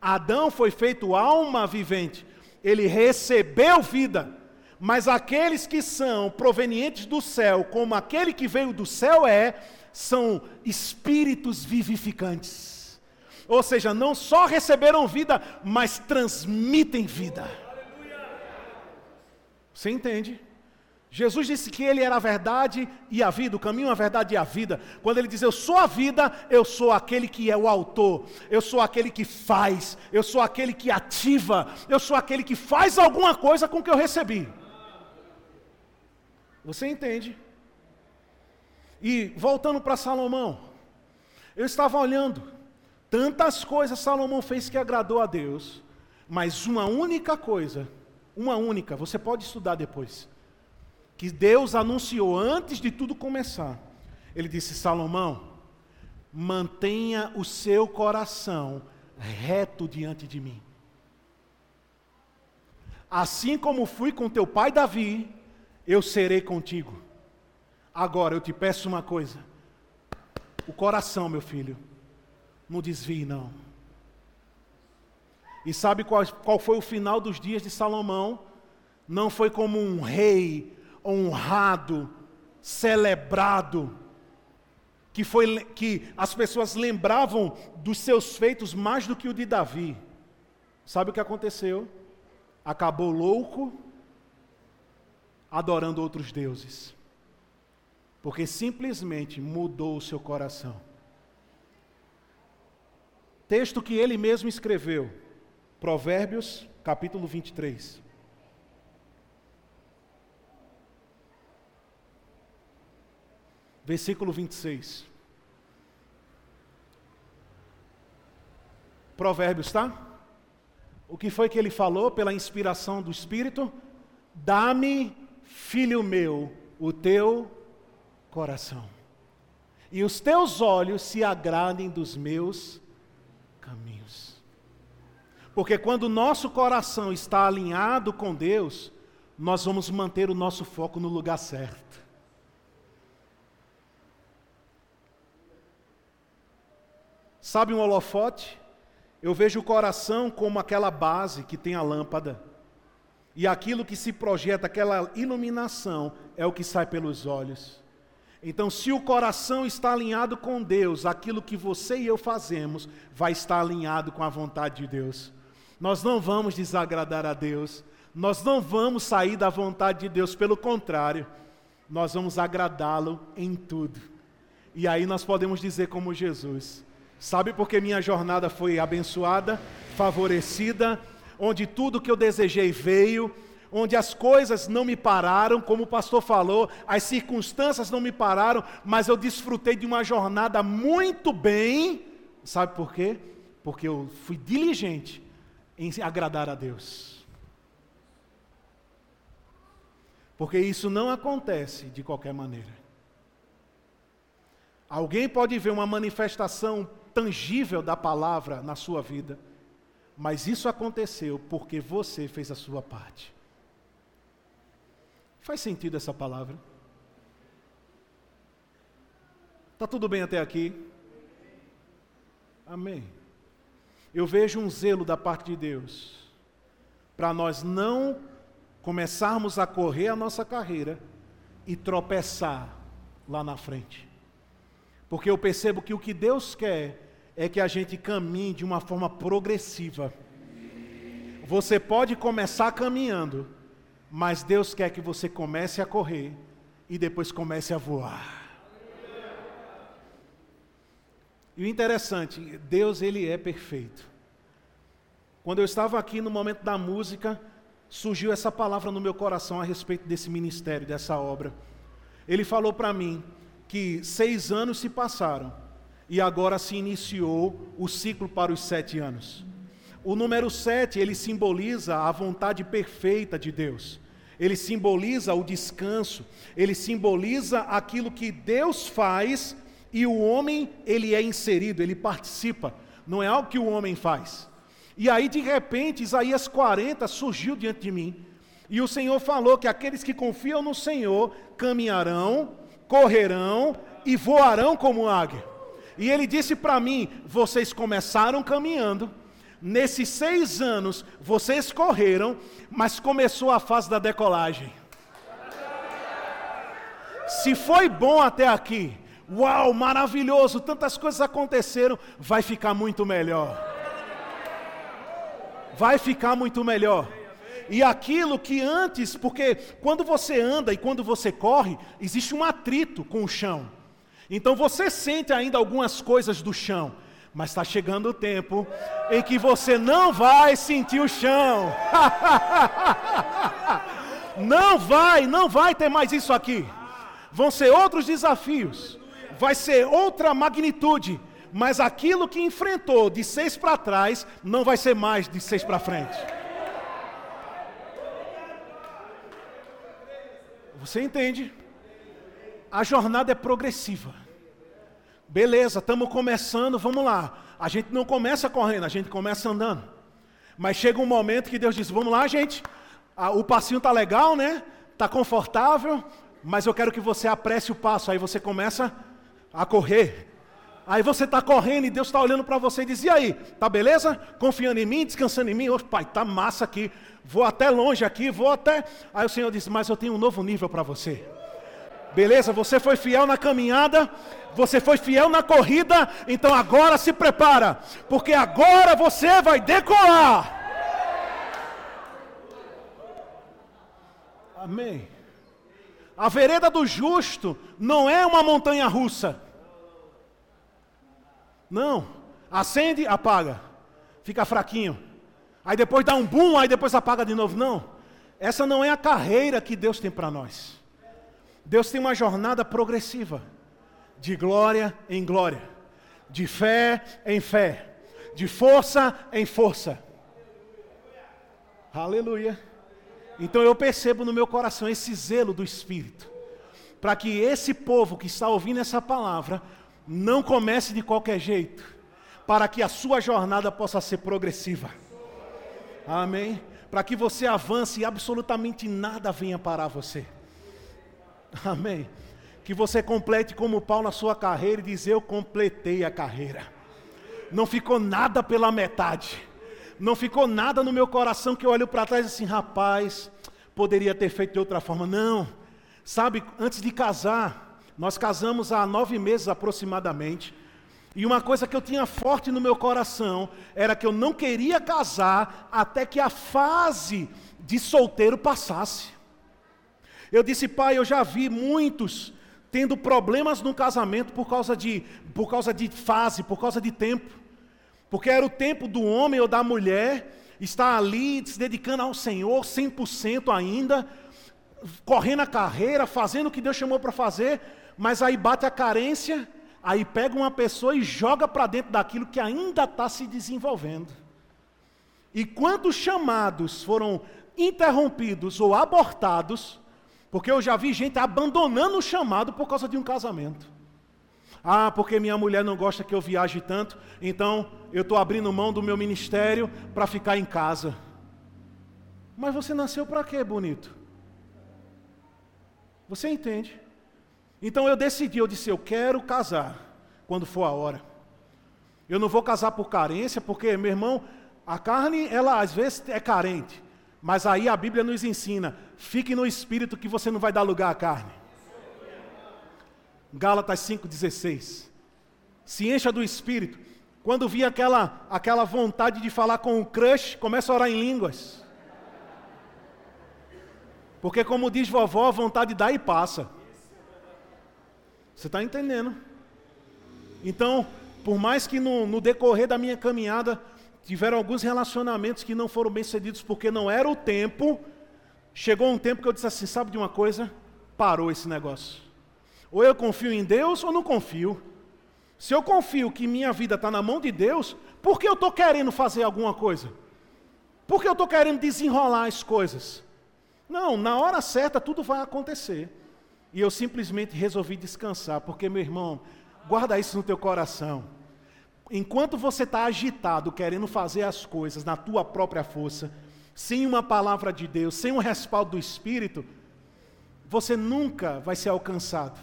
Adão foi feito alma vivente, ele recebeu vida. Mas aqueles que são provenientes do céu, como aquele que veio do céu é, são espíritos vivificantes. Ou seja, não só receberam vida, mas transmitem vida. Você entende? Jesus disse que ele era a verdade e a vida, o caminho, a verdade e a vida. Quando ele diz eu sou a vida, eu sou aquele que é o autor, eu sou aquele que faz, eu sou aquele que ativa, eu sou aquele que faz alguma coisa com o que eu recebi. Você entende? E voltando para Salomão, eu estava olhando, Tantas coisas Salomão fez que agradou a Deus, mas uma única coisa, uma única, você pode estudar depois, que Deus anunciou antes de tudo começar. Ele disse: Salomão, mantenha o seu coração reto diante de mim. Assim como fui com teu pai Davi, eu serei contigo. Agora eu te peço uma coisa: o coração, meu filho não desvie, não. E sabe qual, qual foi o final dos dias de Salomão? Não foi como um rei honrado, celebrado, que, foi, que as pessoas lembravam dos seus feitos mais do que o de Davi. Sabe o que aconteceu? Acabou louco, adorando outros deuses, porque simplesmente mudou o seu coração. Texto que ele mesmo escreveu, Provérbios, capítulo 23. Versículo 26. Provérbios, tá? O que foi que ele falou pela inspiração do Espírito? Dá-me, filho meu, o teu coração, e os teus olhos se agradem dos meus caminhos. Porque quando o nosso coração está alinhado com Deus, nós vamos manter o nosso foco no lugar certo. Sabe um holofote? Eu vejo o coração como aquela base que tem a lâmpada. E aquilo que se projeta, aquela iluminação, é o que sai pelos olhos. Então, se o coração está alinhado com Deus, aquilo que você e eu fazemos vai estar alinhado com a vontade de Deus. Nós não vamos desagradar a Deus, nós não vamos sair da vontade de Deus, pelo contrário, nós vamos agradá-lo em tudo. E aí nós podemos dizer, como Jesus: Sabe por que minha jornada foi abençoada, favorecida, onde tudo que eu desejei veio, onde as coisas não me pararam, como o pastor falou, as circunstâncias não me pararam, mas eu desfrutei de uma jornada muito bem. Sabe por quê? Porque eu fui diligente em agradar a Deus. Porque isso não acontece de qualquer maneira. Alguém pode ver uma manifestação tangível da palavra na sua vida, mas isso aconteceu porque você fez a sua parte. Faz sentido essa palavra? Está tudo bem até aqui? Amém. Eu vejo um zelo da parte de Deus para nós não começarmos a correr a nossa carreira e tropeçar lá na frente. Porque eu percebo que o que Deus quer é que a gente caminhe de uma forma progressiva. Você pode começar caminhando, mas Deus quer que você comece a correr e depois comece a voar. E o interessante, Deus ele é perfeito. Quando eu estava aqui no momento da música, surgiu essa palavra no meu coração a respeito desse ministério, dessa obra. Ele falou para mim que seis anos se passaram e agora se iniciou o ciclo para os sete anos. O número 7, ele simboliza a vontade perfeita de Deus. Ele simboliza o descanso, ele simboliza aquilo que Deus faz e o homem, ele é inserido, ele participa. Não é algo que o homem faz. E aí, de repente, Isaías 40 surgiu diante de mim. E o Senhor falou que aqueles que confiam no Senhor caminharão, correrão e voarão como águia. E ele disse para mim: vocês começaram caminhando, nesses seis anos vocês correram, mas começou a fase da decolagem. Se foi bom até aqui, uau, maravilhoso, tantas coisas aconteceram, vai ficar muito melhor. Vai ficar muito melhor. E aquilo que antes, porque quando você anda e quando você corre, existe um atrito com o chão. Então você sente ainda algumas coisas do chão, mas está chegando o tempo em que você não vai sentir o chão. não vai, não vai ter mais isso aqui. Vão ser outros desafios, vai ser outra magnitude, mas aquilo que enfrentou de seis para trás não vai ser mais de seis para frente. Você entende? A jornada é progressiva. Beleza, estamos começando, vamos lá. A gente não começa correndo, a gente começa andando. Mas chega um momento que Deus diz: Vamos lá, gente. o passinho tá legal, né? Tá confortável, mas eu quero que você apresse o passo. Aí você começa a correr. Aí você está correndo e Deus está olhando para você e diz: E aí, tá beleza? Confiando em mim, descansando em mim? Ô pai, tá massa aqui vou até longe aqui, vou até. Aí o Senhor disse: Mas eu tenho um novo nível para você. Beleza, você foi fiel na caminhada, você foi fiel na corrida, então agora se prepara, porque agora você vai decolar. Amém. A vereda do justo não é uma montanha russa. Não. Acende, apaga. Fica fraquinho aí depois dá um boom, aí depois apaga de novo. Não. Essa não é a carreira que Deus tem para nós. Deus tem uma jornada progressiva, de glória em glória, de fé em fé, de força em força. Aleluia. Então eu percebo no meu coração esse zelo do Espírito, para que esse povo que está ouvindo essa palavra não comece de qualquer jeito, para que a sua jornada possa ser progressiva. Amém? Para que você avance e absolutamente nada venha parar você. Amém? Que você complete como Paulo na sua carreira e diz: Eu completei a carreira. Não ficou nada pela metade. Não ficou nada no meu coração que eu olho para trás assim, rapaz, poderia ter feito de outra forma. Não. Sabe, antes de casar, nós casamos há nove meses aproximadamente. E uma coisa que eu tinha forte no meu coração era que eu não queria casar até que a fase de solteiro passasse. Eu disse, pai, eu já vi muitos tendo problemas no casamento por causa de, por causa de fase, por causa de tempo. Porque era o tempo do homem ou da mulher estar ali se dedicando ao Senhor 100% ainda, correndo a carreira, fazendo o que Deus chamou para fazer, mas aí bate a carência aí pega uma pessoa e joga para dentro daquilo que ainda está se desenvolvendo. E quantos chamados foram interrompidos ou abortados, porque eu já vi gente abandonando o chamado por causa de um casamento. Ah, porque minha mulher não gosta que eu viaje tanto, então eu estou abrindo mão do meu ministério para ficar em casa. Mas você nasceu para quê, bonito? Você entende? Então eu decidi, eu disse, eu quero casar quando for a hora. Eu não vou casar por carência, porque, meu irmão, a carne, ela às vezes é carente. Mas aí a Bíblia nos ensina: fique no espírito que você não vai dar lugar à carne. Gálatas 5,16. Se encha do espírito. Quando vi aquela, aquela vontade de falar com o crush, começa a orar em línguas. Porque, como diz vovó, a vontade dá e passa. Você está entendendo? Então, por mais que no, no, decorrer da minha caminhada tiveram alguns relacionamentos que não foram bem sucedidos porque não era o tempo, chegou um tempo que eu disse assim: sabe de uma coisa? Parou esse negócio. Ou eu confio em Deus ou não confio. Se eu confio que minha vida está na mão de Deus, por que eu estou querendo fazer alguma coisa? Por que eu estou querendo desenrolar as coisas? Não, na hora certa tudo vai acontecer. E eu simplesmente resolvi descansar, porque, meu irmão, guarda isso no teu coração. Enquanto você está agitado, querendo fazer as coisas na tua própria força, sem uma palavra de Deus, sem um respaldo do Espírito, você nunca vai ser alcançado.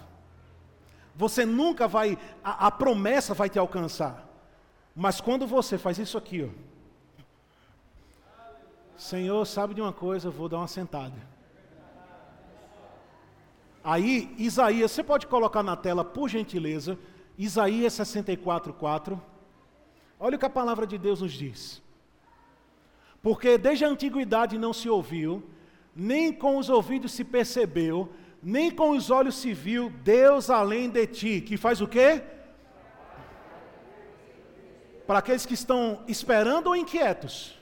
Você nunca vai, a, a promessa vai te alcançar. Mas quando você faz isso aqui, ó, Senhor, sabe de uma coisa, eu vou dar uma sentada. Aí, Isaías, você pode colocar na tela, por gentileza, Isaías 64, 4. Olha o que a palavra de Deus nos diz. Porque desde a antiguidade não se ouviu, nem com os ouvidos se percebeu, nem com os olhos se viu Deus além de ti, que faz o quê? Para aqueles que estão esperando ou inquietos.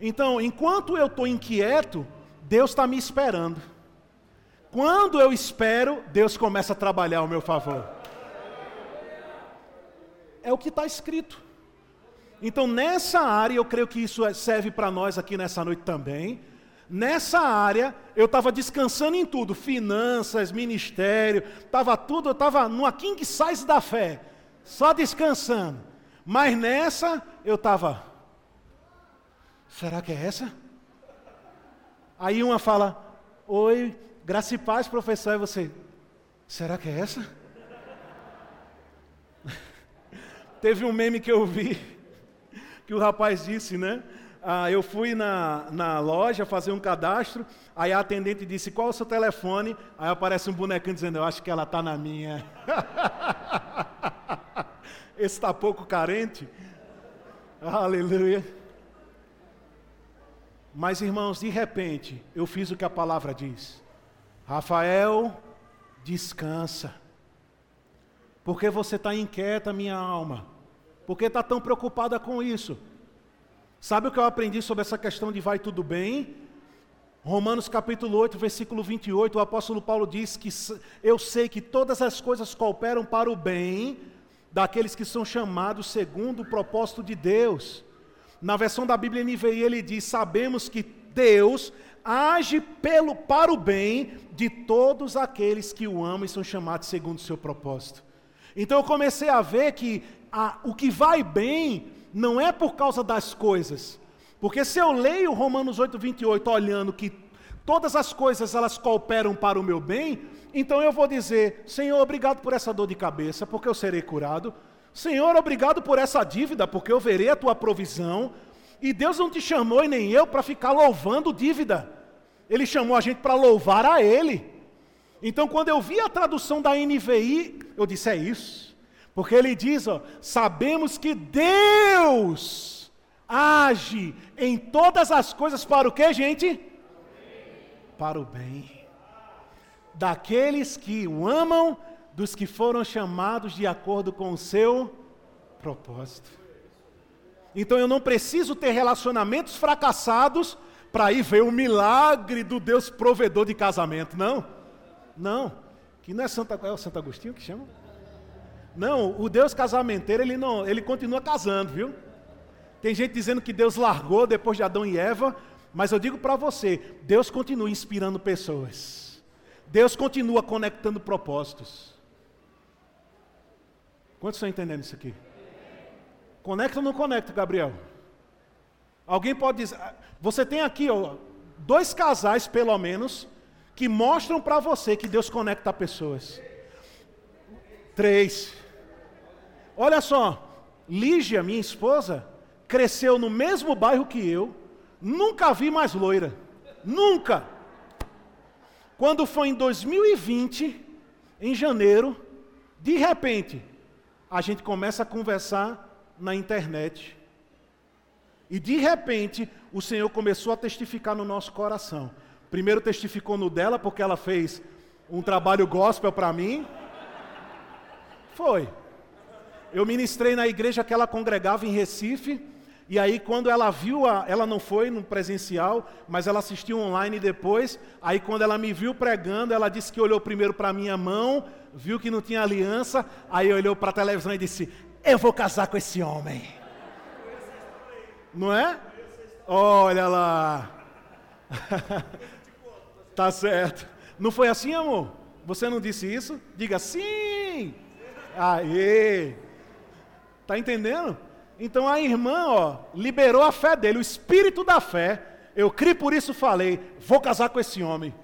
Então, enquanto eu estou inquieto, Deus está me esperando. Quando eu espero, Deus começa a trabalhar ao meu favor. É o que está escrito. Então, nessa área, eu creio que isso é, serve para nós aqui nessa noite também. Nessa área, eu estava descansando em tudo: finanças, ministério, estava tudo, eu estava numa king size da fé, só descansando. Mas nessa, eu estava Será que é essa? Aí uma fala: Oi, graça e paz, professor. E você: Será que é essa? Teve um meme que eu vi, que o rapaz disse, né? Ah, eu fui na, na loja fazer um cadastro, aí a atendente disse, qual é o seu telefone? Aí aparece um bonequinho dizendo, eu acho que ela está na minha. Esse está pouco carente. Aleluia. Mas, irmãos, de repente, eu fiz o que a palavra diz. Rafael, descansa. Porque você está inquieta, minha alma? Porque está tão preocupada com isso? Sabe o que eu aprendi sobre essa questão de vai tudo bem? Romanos capítulo 8, versículo 28, o apóstolo Paulo diz que eu sei que todas as coisas cooperam para o bem daqueles que são chamados segundo o propósito de Deus. Na versão da Bíblia NVI ele diz: Sabemos que Deus age pelo, para o bem de todos aqueles que o amam e são chamados segundo o seu propósito. Então eu comecei a ver que a, o que vai bem não é por causa das coisas. Porque se eu leio Romanos 8, 28, olhando que todas as coisas elas cooperam para o meu bem, então eu vou dizer, Senhor, obrigado por essa dor de cabeça, porque eu serei curado. Senhor, obrigado por essa dívida, porque eu verei a tua provisão. E Deus não te chamou e nem eu para ficar louvando dívida. Ele chamou a gente para louvar a Ele. Então, quando eu vi a tradução da NVI, eu disse: é isso. Porque ele diz: ó, sabemos que Deus age em todas as coisas para o que, gente? Para o bem. Daqueles que o amam dos que foram chamados de acordo com o seu propósito. Então eu não preciso ter relacionamentos fracassados para ir ver o milagre do Deus provedor de casamento, não. Não. Que não é Santa, é o Santo Agostinho que chama? Não, o Deus casamenteiro, ele não, ele continua casando, viu? Tem gente dizendo que Deus largou depois de Adão e Eva, mas eu digo para você, Deus continua inspirando pessoas. Deus continua conectando propósitos. Quantos estão entendendo isso aqui? Conecta ou não conecta, Gabriel? Alguém pode dizer. Ah, você tem aqui ó, dois casais, pelo menos, que mostram para você que Deus conecta pessoas. Três. Olha só, Lígia, minha esposa, cresceu no mesmo bairro que eu, nunca vi mais loira. Nunca. Quando foi em 2020, em janeiro, de repente, a gente começa a conversar na internet. E de repente, o Senhor começou a testificar no nosso coração. Primeiro testificou no dela, porque ela fez um trabalho gospel para mim. Foi. Eu ministrei na igreja que ela congregava em Recife. E aí, quando ela viu, a, ela não foi no presencial, mas ela assistiu online depois. Aí, quando ela me viu pregando, ela disse que olhou primeiro para minha mão, viu que não tinha aliança, aí olhou para a televisão e disse: Eu vou casar com esse homem. Não é? Olha lá. tá certo. Não foi assim, amor? Você não disse isso? Diga sim. Aê. Tá entendendo? Então a irmã, ó, liberou a fé dele, o espírito da fé. Eu criei por isso falei, vou casar com esse homem.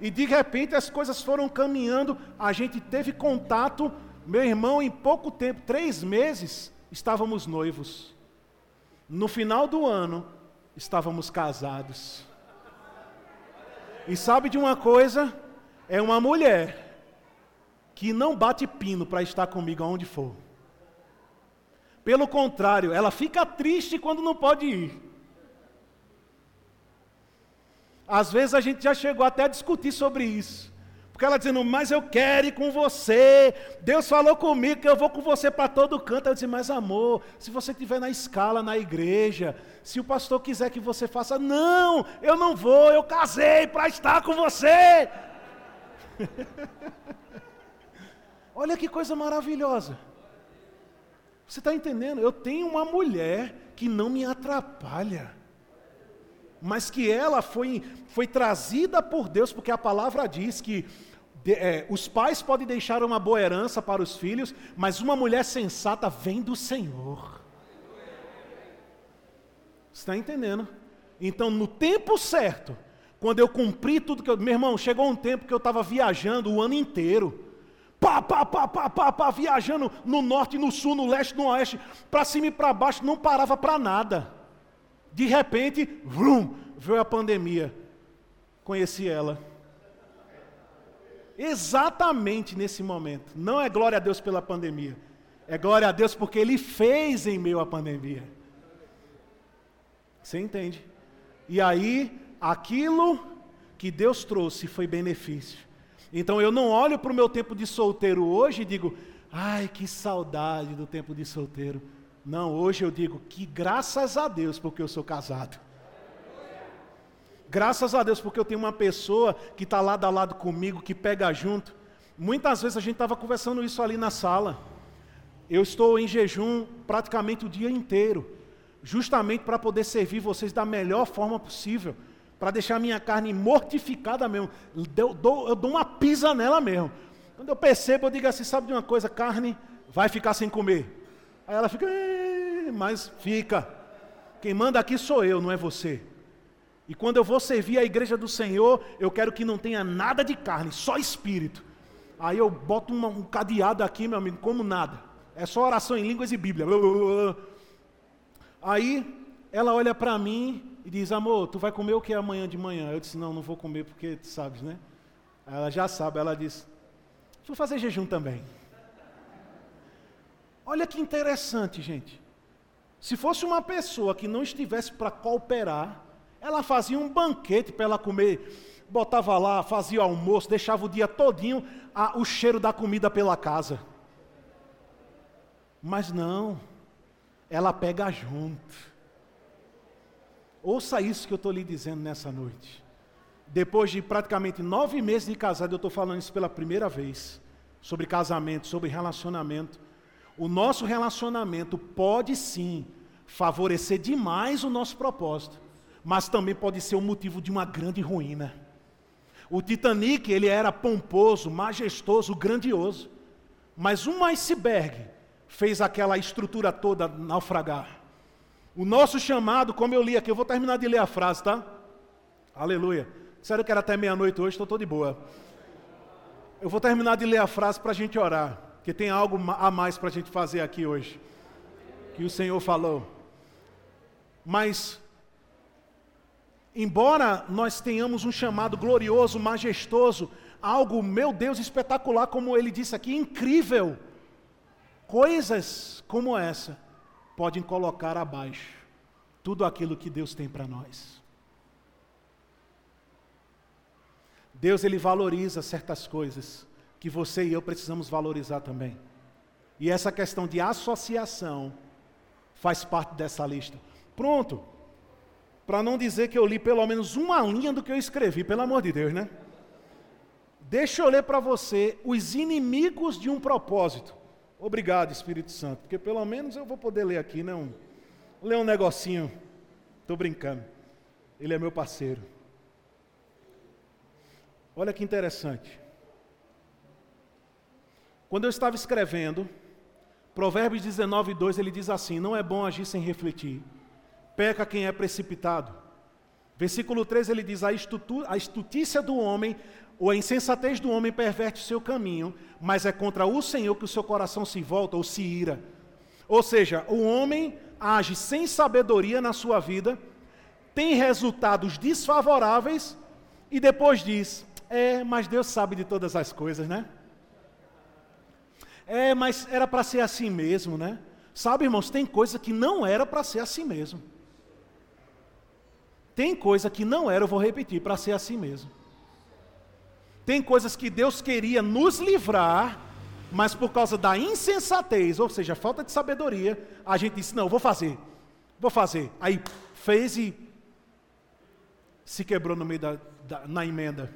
E de repente as coisas foram caminhando, a gente teve contato, meu irmão, em pouco tempo, três meses, estávamos noivos. No final do ano, estávamos casados. E sabe de uma coisa? É uma mulher que não bate pino para estar comigo aonde for. Pelo contrário, ela fica triste quando não pode ir. Às vezes a gente já chegou até a discutir sobre isso. Porque ela dizendo, mas eu quero ir com você. Deus falou comigo que eu vou com você para todo canto. Eu disse, mas amor, se você estiver na escala na igreja, se o pastor quiser que você faça, não, eu não vou, eu casei para estar com você. Olha que coisa maravilhosa. Você está entendendo? Eu tenho uma mulher que não me atrapalha, mas que ela foi, foi trazida por Deus, porque a palavra diz que de, é, os pais podem deixar uma boa herança para os filhos, mas uma mulher sensata vem do Senhor. Está entendendo? Então, no tempo certo, quando eu cumpri tudo que eu. Meu irmão, chegou um tempo que eu estava viajando o ano inteiro pá, pá, pá, pá, pá, pá, viajando no norte, no sul, no leste, no oeste, para cima e para baixo, não parava para nada. De repente, vrum, veio a pandemia. Conheci ela. Exatamente nesse momento. Não é glória a Deus pela pandemia. É glória a Deus porque Ele fez em meio à pandemia. Você entende? E aí, aquilo que Deus trouxe foi benefício. Então eu não olho para o meu tempo de solteiro hoje e digo, ai que saudade do tempo de solteiro. Não, hoje eu digo que graças a Deus porque eu sou casado. Graças a Deus porque eu tenho uma pessoa que está lado a lado comigo, que pega junto. Muitas vezes a gente estava conversando isso ali na sala. Eu estou em jejum praticamente o dia inteiro, justamente para poder servir vocês da melhor forma possível para deixar minha carne mortificada mesmo. Eu dou, eu dou uma pisa nela mesmo. Quando eu percebo, eu digo assim: sabe de uma coisa? Carne vai ficar sem comer. Aí ela fica, mas fica. Quem manda aqui sou eu, não é você. E quando eu vou servir a igreja do Senhor, eu quero que não tenha nada de carne, só espírito. Aí eu boto uma, um cadeado aqui, meu amigo, como nada. É só oração em línguas e Bíblia. Aí ela olha para mim e diz: Amor, tu vai comer o que amanhã de manhã? Eu disse: Não, não vou comer porque tu sabes, né? Ela já sabe, ela diz: Vou fazer jejum também. Olha que interessante, gente. Se fosse uma pessoa que não estivesse para cooperar, ela fazia um banquete para ela comer, botava lá, fazia o almoço, deixava o dia todinho a, o cheiro da comida pela casa. Mas não, ela pega junto. Ouça isso que eu estou lhe dizendo nessa noite. Depois de praticamente nove meses de casado, eu estou falando isso pela primeira vez. Sobre casamento, sobre relacionamento. O nosso relacionamento pode sim favorecer demais o nosso propósito, mas também pode ser o motivo de uma grande ruína. O Titanic, ele era pomposo, majestoso, grandioso, mas um iceberg fez aquela estrutura toda naufragar. O nosso chamado, como eu li aqui, eu vou terminar de ler a frase, tá? Aleluia. Sério que era até meia-noite hoje, estou de boa. Eu vou terminar de ler a frase para a gente orar, que tem algo a mais para a gente fazer aqui hoje, que o Senhor falou. Mas, embora nós tenhamos um chamado glorioso, majestoso, algo, meu Deus, espetacular, como ele disse aqui, incrível, coisas como essa podem colocar abaixo tudo aquilo que Deus tem para nós. Deus ele valoriza certas coisas que você e eu precisamos valorizar também. E essa questão de associação faz parte dessa lista. Pronto. Para não dizer que eu li pelo menos uma linha do que eu escrevi, pelo amor de Deus, né? Deixa eu ler para você os inimigos de um propósito. Obrigado, Espírito Santo, porque pelo menos eu vou poder ler aqui, não né? ler um negocinho. Estou brincando. Ele é meu parceiro. Olha que interessante. Quando eu estava escrevendo, Provérbios 19, 2, ele diz assim: Não é bom agir sem refletir, peca quem é precipitado. Versículo 3 ele diz: A, estutu, a estutícia do homem, ou a insensatez do homem perverte o seu caminho, mas é contra o Senhor que o seu coração se volta ou se ira. Ou seja, o homem age sem sabedoria na sua vida, tem resultados desfavoráveis e depois diz: É, mas Deus sabe de todas as coisas, né? É, mas era para ser assim mesmo, né? Sabe, irmãos, tem coisa que não era para ser assim mesmo. Tem coisa que não era, eu vou repetir, para ser assim mesmo. Tem coisas que Deus queria nos livrar, mas por causa da insensatez, ou seja, falta de sabedoria, a gente disse: não, vou fazer, vou fazer. Aí fez e se quebrou no meio da, da na emenda.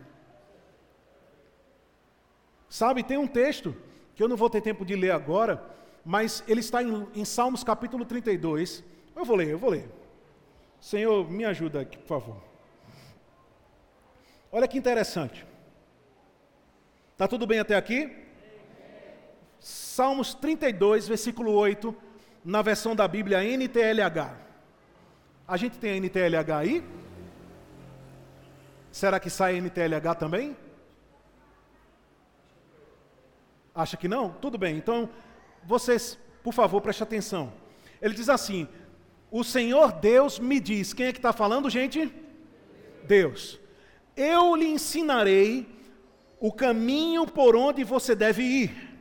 Sabe, tem um texto que eu não vou ter tempo de ler agora, mas ele está em, em Salmos capítulo 32. Eu vou ler, eu vou ler. Senhor, me ajuda aqui, por favor. Olha que interessante. Está tudo bem até aqui? Salmos 32, versículo 8, na versão da Bíblia NTLH. A gente tem a NTLH aí? Será que sai NTLH também? Acha que não? Tudo bem. Então, vocês, por favor, prestem atenção. Ele diz assim: O Senhor Deus me diz. Quem é que está falando, gente? Deus. Eu lhe ensinarei o caminho por onde você deve ir.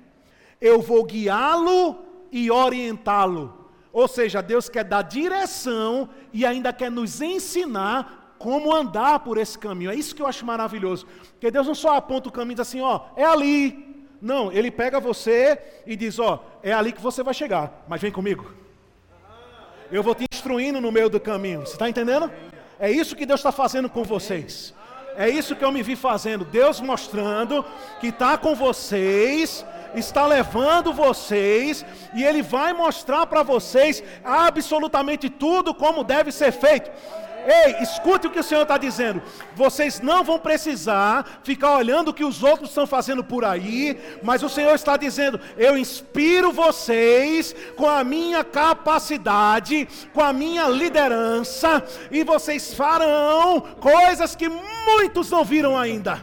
Eu vou guiá-lo e orientá-lo. Ou seja, Deus quer dar direção e ainda quer nos ensinar como andar por esse caminho. É isso que eu acho maravilhoso. Porque Deus não só aponta o caminho e diz assim, ó, é ali, não, ele pega você e diz: Ó, é ali que você vai chegar, mas vem comigo. Eu vou te instruindo no meio do caminho. Você está entendendo? É isso que Deus está fazendo com vocês. É isso que eu me vi fazendo. Deus mostrando que está com vocês, está levando vocês, e Ele vai mostrar para vocês absolutamente tudo como deve ser feito. Ei, escute o que o Senhor está dizendo. Vocês não vão precisar ficar olhando o que os outros estão fazendo por aí, mas o Senhor está dizendo: eu inspiro vocês com a minha capacidade, com a minha liderança, e vocês farão coisas que muitos não viram ainda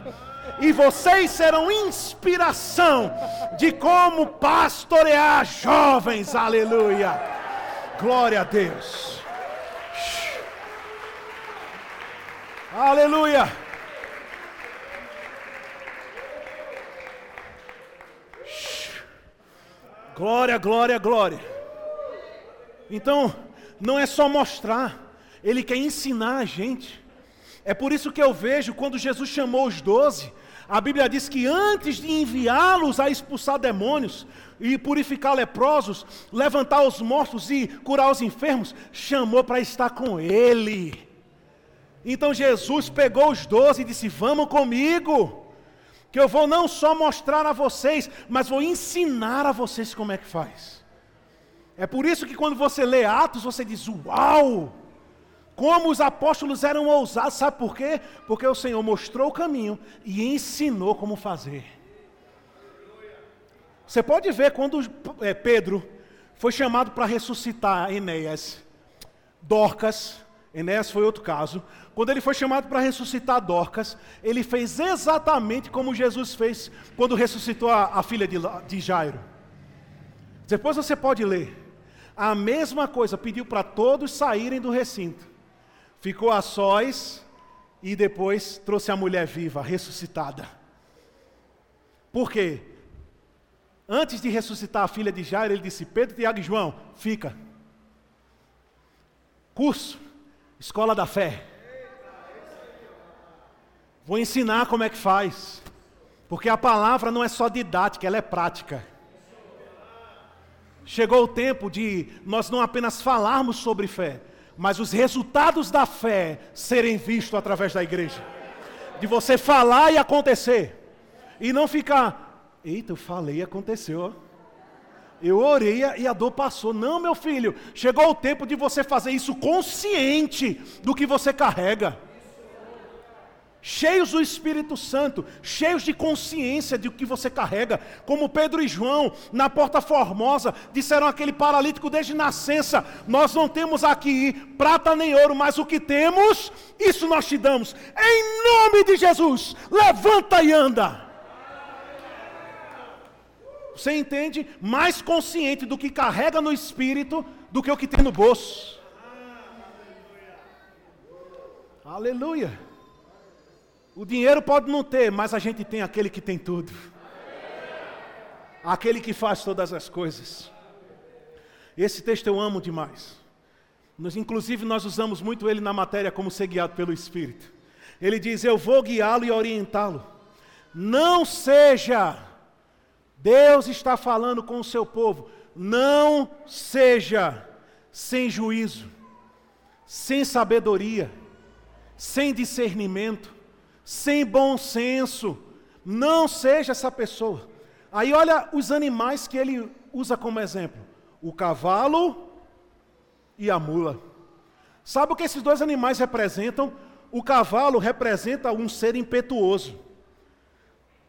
e vocês serão inspiração de como pastorear jovens, aleluia. Glória a Deus. Aleluia! Glória, glória, glória. Então, não é só mostrar, Ele quer ensinar a gente. É por isso que eu vejo quando Jesus chamou os doze, a Bíblia diz que antes de enviá-los a expulsar demônios e purificar leprosos, levantar os mortos e curar os enfermos, chamou para estar com Ele. Então Jesus pegou os doze e disse: Vamos comigo, que eu vou não só mostrar a vocês, mas vou ensinar a vocês como é que faz. É por isso que quando você lê Atos, você diz: Uau! Como os apóstolos eram ousados, sabe por quê? Porque o Senhor mostrou o caminho e ensinou como fazer. Você pode ver quando é, Pedro foi chamado para ressuscitar Enéas, Dorcas, Enéas foi outro caso. Quando ele foi chamado para ressuscitar Dorcas, ele fez exatamente como Jesus fez quando ressuscitou a, a filha de, de Jairo. Depois você pode ler. A mesma coisa, pediu para todos saírem do recinto. Ficou a sós e depois trouxe a mulher viva, ressuscitada. Por quê? Antes de ressuscitar a filha de Jairo, ele disse: Pedro, Tiago e João, fica. Curso, escola da fé. Vou ensinar como é que faz. Porque a palavra não é só didática, ela é prática. Chegou o tempo de nós não apenas falarmos sobre fé, mas os resultados da fé serem vistos através da igreja. De você falar e acontecer. E não ficar, eita, eu falei e aconteceu. Eu orei e a dor passou. Não, meu filho, chegou o tempo de você fazer isso consciente do que você carrega cheios do Espírito Santo, cheios de consciência de o que você carrega, como Pedro e João, na porta formosa, disseram aquele paralítico desde nascença: Nós não temos aqui prata nem ouro, mas o que temos, isso nós te damos, em nome de Jesus, levanta e anda. Você entende? Mais consciente do que carrega no espírito do que o que tem no bolso. Aleluia. O dinheiro pode não ter, mas a gente tem aquele que tem tudo. Aquele que faz todas as coisas. Esse texto eu amo demais. Nós, inclusive, nós usamos muito ele na matéria como ser guiado pelo Espírito. Ele diz: Eu vou guiá-lo e orientá-lo. Não seja, Deus está falando com o seu povo, não seja sem juízo, sem sabedoria, sem discernimento, sem bom senso. Não seja essa pessoa. Aí olha os animais que ele usa como exemplo: o cavalo e a mula. Sabe o que esses dois animais representam? O cavalo representa um ser impetuoso.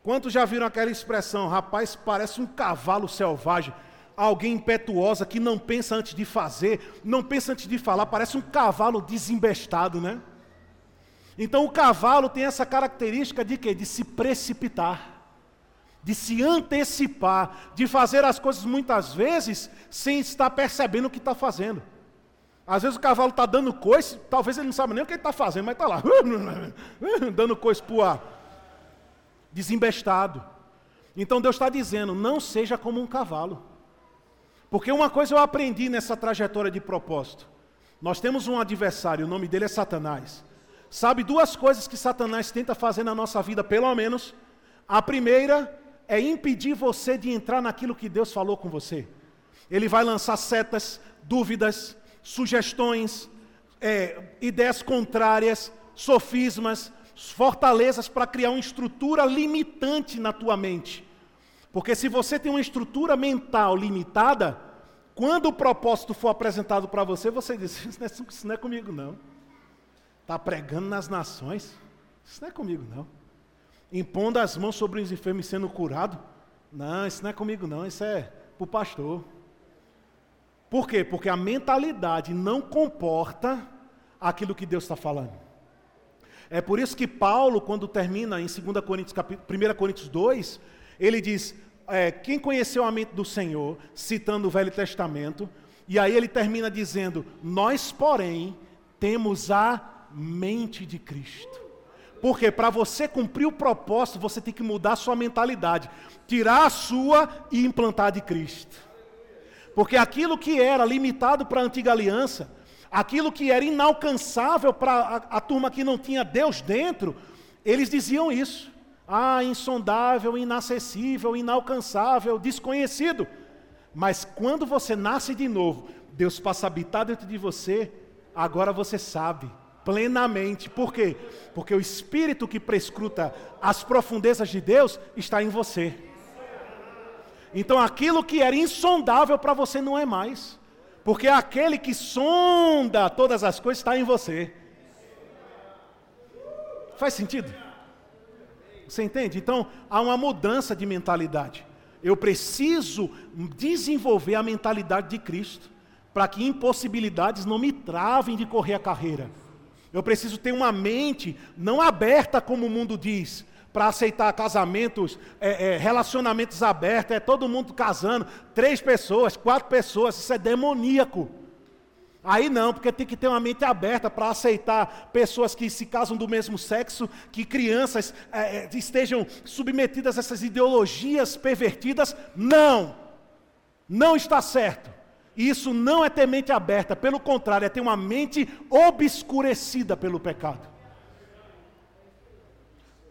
Quantos já viram aquela expressão, rapaz, parece um cavalo selvagem? Alguém impetuosa que não pensa antes de fazer, não pensa antes de falar, parece um cavalo desembestado, né? Então o cavalo tem essa característica de quê? De se precipitar, de se antecipar, de fazer as coisas muitas vezes sem estar percebendo o que está fazendo. Às vezes o cavalo está dando coice, talvez ele não sabe nem o que ele está fazendo, mas está lá, dando coice para o ar, desembestado. Então Deus está dizendo: não seja como um cavalo. Porque uma coisa eu aprendi nessa trajetória de propósito. Nós temos um adversário, o nome dele é Satanás. Sabe duas coisas que Satanás tenta fazer na nossa vida, pelo menos? A primeira é impedir você de entrar naquilo que Deus falou com você. Ele vai lançar setas, dúvidas, sugestões, é, ideias contrárias, sofismas, fortalezas para criar uma estrutura limitante na tua mente. Porque se você tem uma estrutura mental limitada, quando o propósito for apresentado para você, você diz: Isso não é, isso não é comigo, não. Está pregando nas nações. Isso não é comigo, não. Impondo as mãos sobre os enfermos e sendo curado. Não, isso não é comigo, não. Isso é para o pastor. Por quê? Porque a mentalidade não comporta aquilo que Deus está falando. É por isso que Paulo, quando termina em 2 Coríntios, 1 Coríntios 2, ele diz: é, Quem conheceu a mente do Senhor, citando o Velho Testamento, e aí ele termina dizendo: Nós, porém, temos a mente de Cristo. Porque para você cumprir o propósito, você tem que mudar a sua mentalidade, tirar a sua e implantar de Cristo. Porque aquilo que era limitado para a antiga aliança, aquilo que era inalcançável para a, a turma que não tinha Deus dentro, eles diziam isso. Ah, insondável, inacessível, inalcançável, desconhecido. Mas quando você nasce de novo, Deus passa a habitar dentro de você, agora você sabe plenamente. Por quê? Porque o espírito que prescruta as profundezas de Deus está em você. Então aquilo que era insondável para você não é mais. Porque aquele que sonda todas as coisas está em você. Faz sentido? Você entende? Então há uma mudança de mentalidade. Eu preciso desenvolver a mentalidade de Cristo para que impossibilidades não me travem de correr a carreira. Eu preciso ter uma mente não aberta, como o mundo diz, para aceitar casamentos, é, é, relacionamentos abertos, é todo mundo casando, três pessoas, quatro pessoas, isso é demoníaco. Aí não, porque tem que ter uma mente aberta para aceitar pessoas que se casam do mesmo sexo, que crianças é, é estejam submetidas a essas ideologias pervertidas. Não! Não está certo. Isso não é ter mente aberta, pelo contrário, é ter uma mente obscurecida pelo pecado.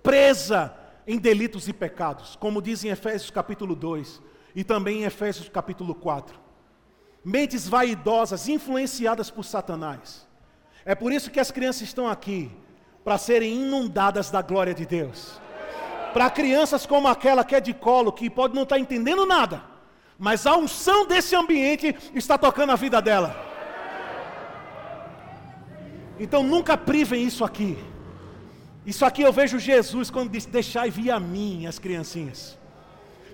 Presa em delitos e pecados, como diz em Efésios capítulo 2 e também em Efésios capítulo 4. mentes vaidosas, influenciadas por Satanás. É por isso que as crianças estão aqui, para serem inundadas da glória de Deus. Para crianças como aquela que é de colo, que pode não estar entendendo nada, mas a unção desse ambiente está tocando a vida dela. Então nunca privem isso aqui. Isso aqui eu vejo Jesus quando diz: Deixai vir a mim as criancinhas.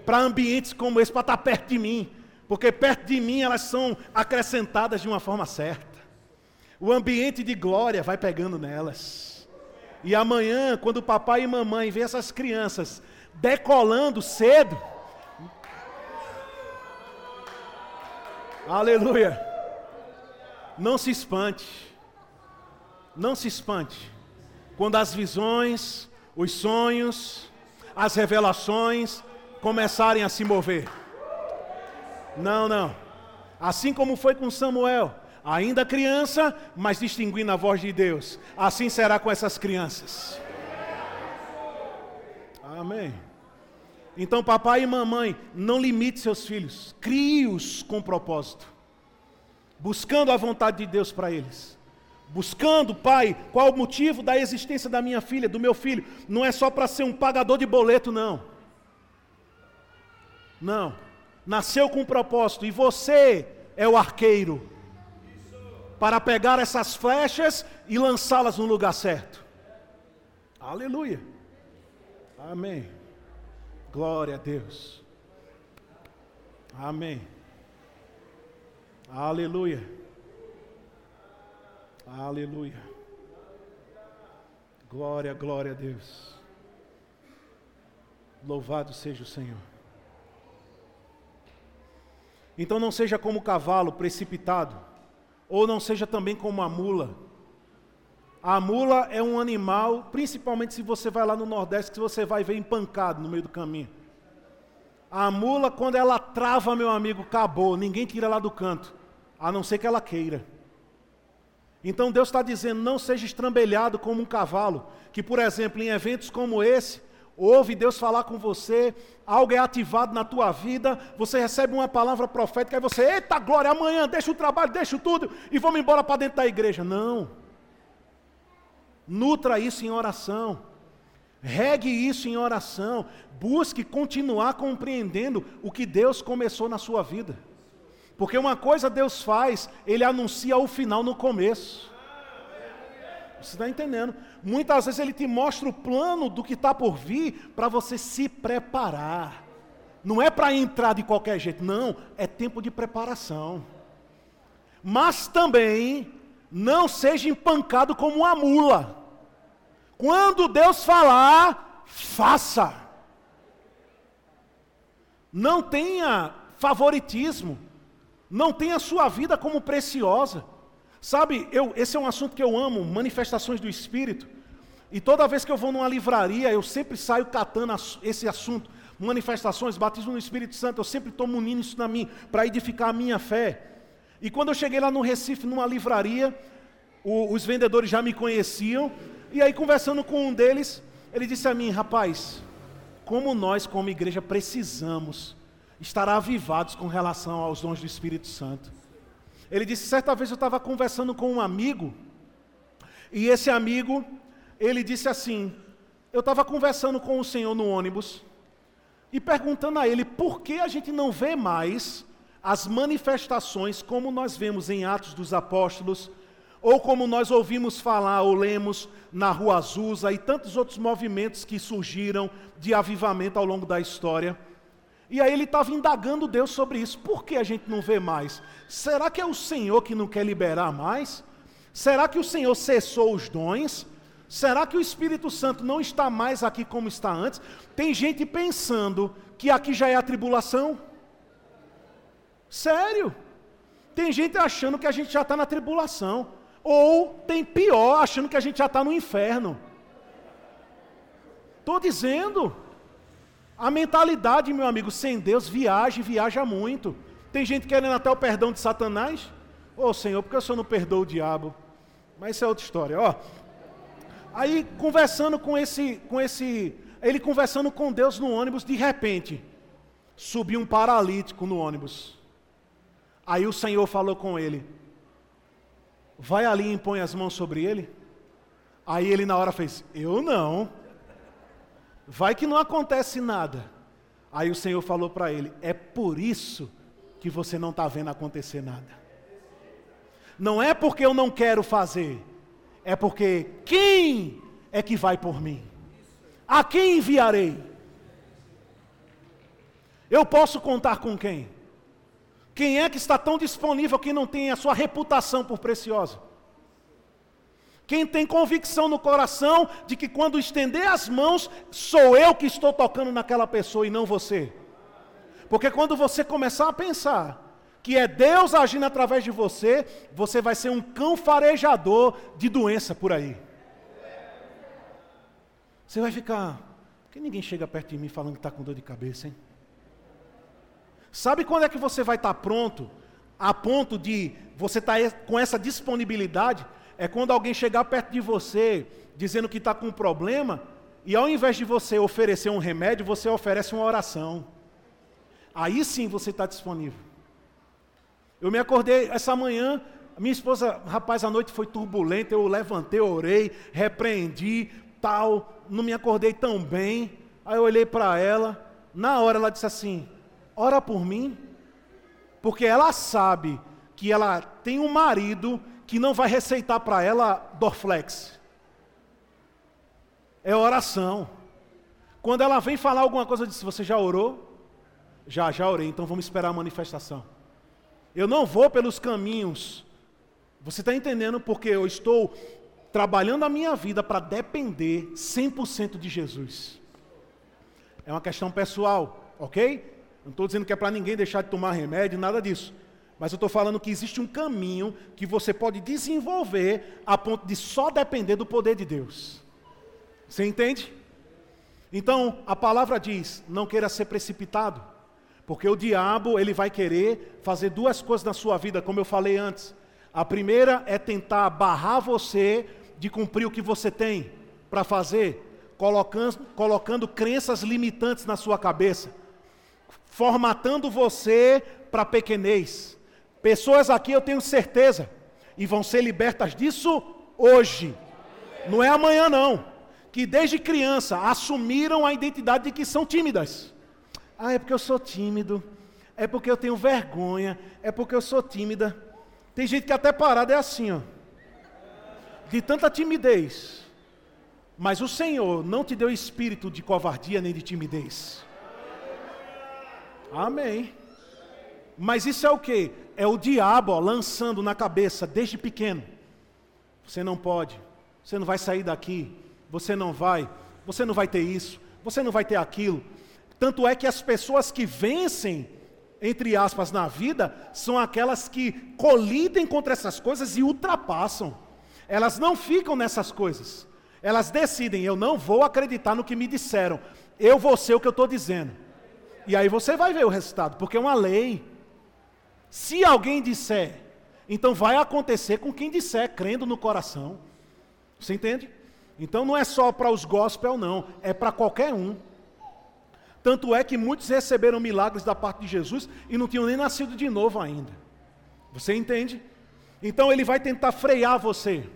Para ambientes como esse, para estar perto de mim. Porque perto de mim elas são acrescentadas de uma forma certa. O ambiente de glória vai pegando nelas. E amanhã, quando papai e mamãe vê essas crianças decolando cedo, aleluia, não se espante, não se espante, quando as visões, os sonhos, as revelações começarem a se mover. Não, não. Assim como foi com Samuel, ainda criança, mas distinguindo a voz de Deus. Assim será com essas crianças. Amém. Então, papai e mamãe, não limite seus filhos, crie-os com propósito, buscando a vontade de Deus para eles. Buscando, pai, qual o motivo da existência da minha filha, do meu filho? Não é só para ser um pagador de boleto, não. Não. Nasceu com um propósito e você é o arqueiro para pegar essas flechas e lançá-las no lugar certo. Aleluia. Amém. Glória a Deus. Amém. Aleluia. Aleluia. Glória, glória a Deus. Louvado seja o Senhor. Então não seja como o cavalo precipitado ou não seja também como a mula. A mula é um animal, principalmente se você vai lá no Nordeste, que você vai ver empancado no meio do caminho. A mula, quando ela trava, meu amigo, acabou, ninguém tira lá do canto, a não ser que ela queira. Então Deus está dizendo: não seja estrambelhado como um cavalo, que, por exemplo, em eventos como esse, ouve Deus falar com você, algo é ativado na tua vida, você recebe uma palavra profética, e você, eita glória, amanhã deixa o trabalho, deixa tudo e vamos embora para dentro da igreja. Não. Nutra isso em oração. Regue isso em oração. Busque continuar compreendendo o que Deus começou na sua vida. Porque uma coisa Deus faz, Ele anuncia o final no começo. Você está entendendo? Muitas vezes ele te mostra o plano do que está por vir para você se preparar. Não é para entrar de qualquer jeito, não. É tempo de preparação. Mas também não seja empancado como uma mula. Quando Deus falar, faça. Não tenha favoritismo. Não tenha sua vida como preciosa. Sabe, eu, esse é um assunto que eu amo, manifestações do Espírito. E toda vez que eu vou numa livraria, eu sempre saio catando esse assunto. Manifestações, batismo no Espírito Santo, eu sempre estou munindo isso na mim, para edificar a minha fé. E quando eu cheguei lá no Recife, numa livraria, o, os vendedores já me conheciam, e aí conversando com um deles, ele disse a mim, rapaz, como nós como igreja precisamos estar avivados com relação aos dons do Espírito Santo. Ele disse: certa vez eu estava conversando com um amigo, e esse amigo, ele disse assim: eu estava conversando com o Senhor no ônibus, e perguntando a ele por que a gente não vê mais as manifestações como nós vemos em Atos dos Apóstolos, ou como nós ouvimos falar ou lemos na Rua Azusa e tantos outros movimentos que surgiram de avivamento ao longo da história. E aí ele estava indagando Deus sobre isso. Por que a gente não vê mais? Será que é o Senhor que não quer liberar mais? Será que o Senhor cessou os dons? Será que o Espírito Santo não está mais aqui como está antes? Tem gente pensando que aqui já é a tribulação. Sério? Tem gente achando que a gente já está na tribulação. Ou tem pior, achando que a gente já está no inferno. Estou dizendo. A mentalidade, meu amigo, sem Deus, viaja e viaja muito. Tem gente querendo até o perdão de Satanás. Ô oh, Senhor, por que o Senhor não perdoa o diabo? Mas isso é outra história, ó. Aí conversando com esse, com esse, ele conversando com Deus no ônibus, de repente, subiu um paralítico no ônibus. Aí o Senhor falou com ele: Vai ali e impõe as mãos sobre ele. Aí ele na hora fez: Eu não. Vai que não acontece nada. Aí o Senhor falou para ele: É por isso que você não está vendo acontecer nada. Não é porque eu não quero fazer, é porque quem é que vai por mim? A quem enviarei? Eu posso contar com quem? Quem é que está tão disponível que não tem a sua reputação por preciosa? Quem tem convicção no coração de que quando estender as mãos, sou eu que estou tocando naquela pessoa e não você? Porque quando você começar a pensar que é Deus agindo através de você, você vai ser um cão farejador de doença por aí. Você vai ficar, por que ninguém chega perto de mim falando que está com dor de cabeça, hein? Sabe quando é que você vai estar tá pronto, a ponto de você estar tá com essa disponibilidade? É quando alguém chegar perto de você, dizendo que está com um problema, e ao invés de você oferecer um remédio, você oferece uma oração. Aí sim você está disponível. Eu me acordei essa manhã, minha esposa, rapaz, a noite foi turbulenta, eu levantei, orei, repreendi, tal, não me acordei tão bem. Aí eu olhei para ela, na hora ela disse assim: ora por mim, porque ela sabe que ela tem um marido que não vai receitar para ela Dorflex. É oração. Quando ela vem falar alguma coisa, eu disse: Você já orou? Já, já orei, então vamos esperar a manifestação. Eu não vou pelos caminhos. Você está entendendo porque eu estou trabalhando a minha vida para depender 100% de Jesus. É uma questão pessoal, ok? Não estou dizendo que é para ninguém deixar de tomar remédio, nada disso. Mas eu estou falando que existe um caminho que você pode desenvolver a ponto de só depender do poder de Deus. Você entende? Então, a palavra diz: não queira ser precipitado. Porque o diabo, ele vai querer fazer duas coisas na sua vida, como eu falei antes. A primeira é tentar barrar você de cumprir o que você tem para fazer, colocando, colocando crenças limitantes na sua cabeça, formatando você para pequenez. Pessoas aqui eu tenho certeza, e vão ser libertas disso hoje, não é amanhã não, que desde criança assumiram a identidade de que são tímidas. Ah, é porque eu sou tímido. É porque eu tenho vergonha. É porque eu sou tímida. Tem gente que até parada é assim, ó. De tanta timidez. Mas o Senhor não te deu espírito de covardia nem de timidez. Amém. Mas isso é o que? É o diabo ó, lançando na cabeça desde pequeno. Você não pode. Você não vai sair daqui. Você não vai. Você não vai ter isso. Você não vai ter aquilo. Tanto é que as pessoas que vencem, entre aspas, na vida, são aquelas que colidem contra essas coisas e ultrapassam. Elas não ficam nessas coisas. Elas decidem, eu não vou acreditar no que me disseram, eu vou ser o que eu estou dizendo. E aí você vai ver o resultado, porque é uma lei. Se alguém disser, então vai acontecer com quem disser, crendo no coração. Você entende? Então não é só para os gospel, não, é para qualquer um. Tanto é que muitos receberam milagres da parte de Jesus e não tinham nem nascido de novo ainda. Você entende? Então ele vai tentar frear você.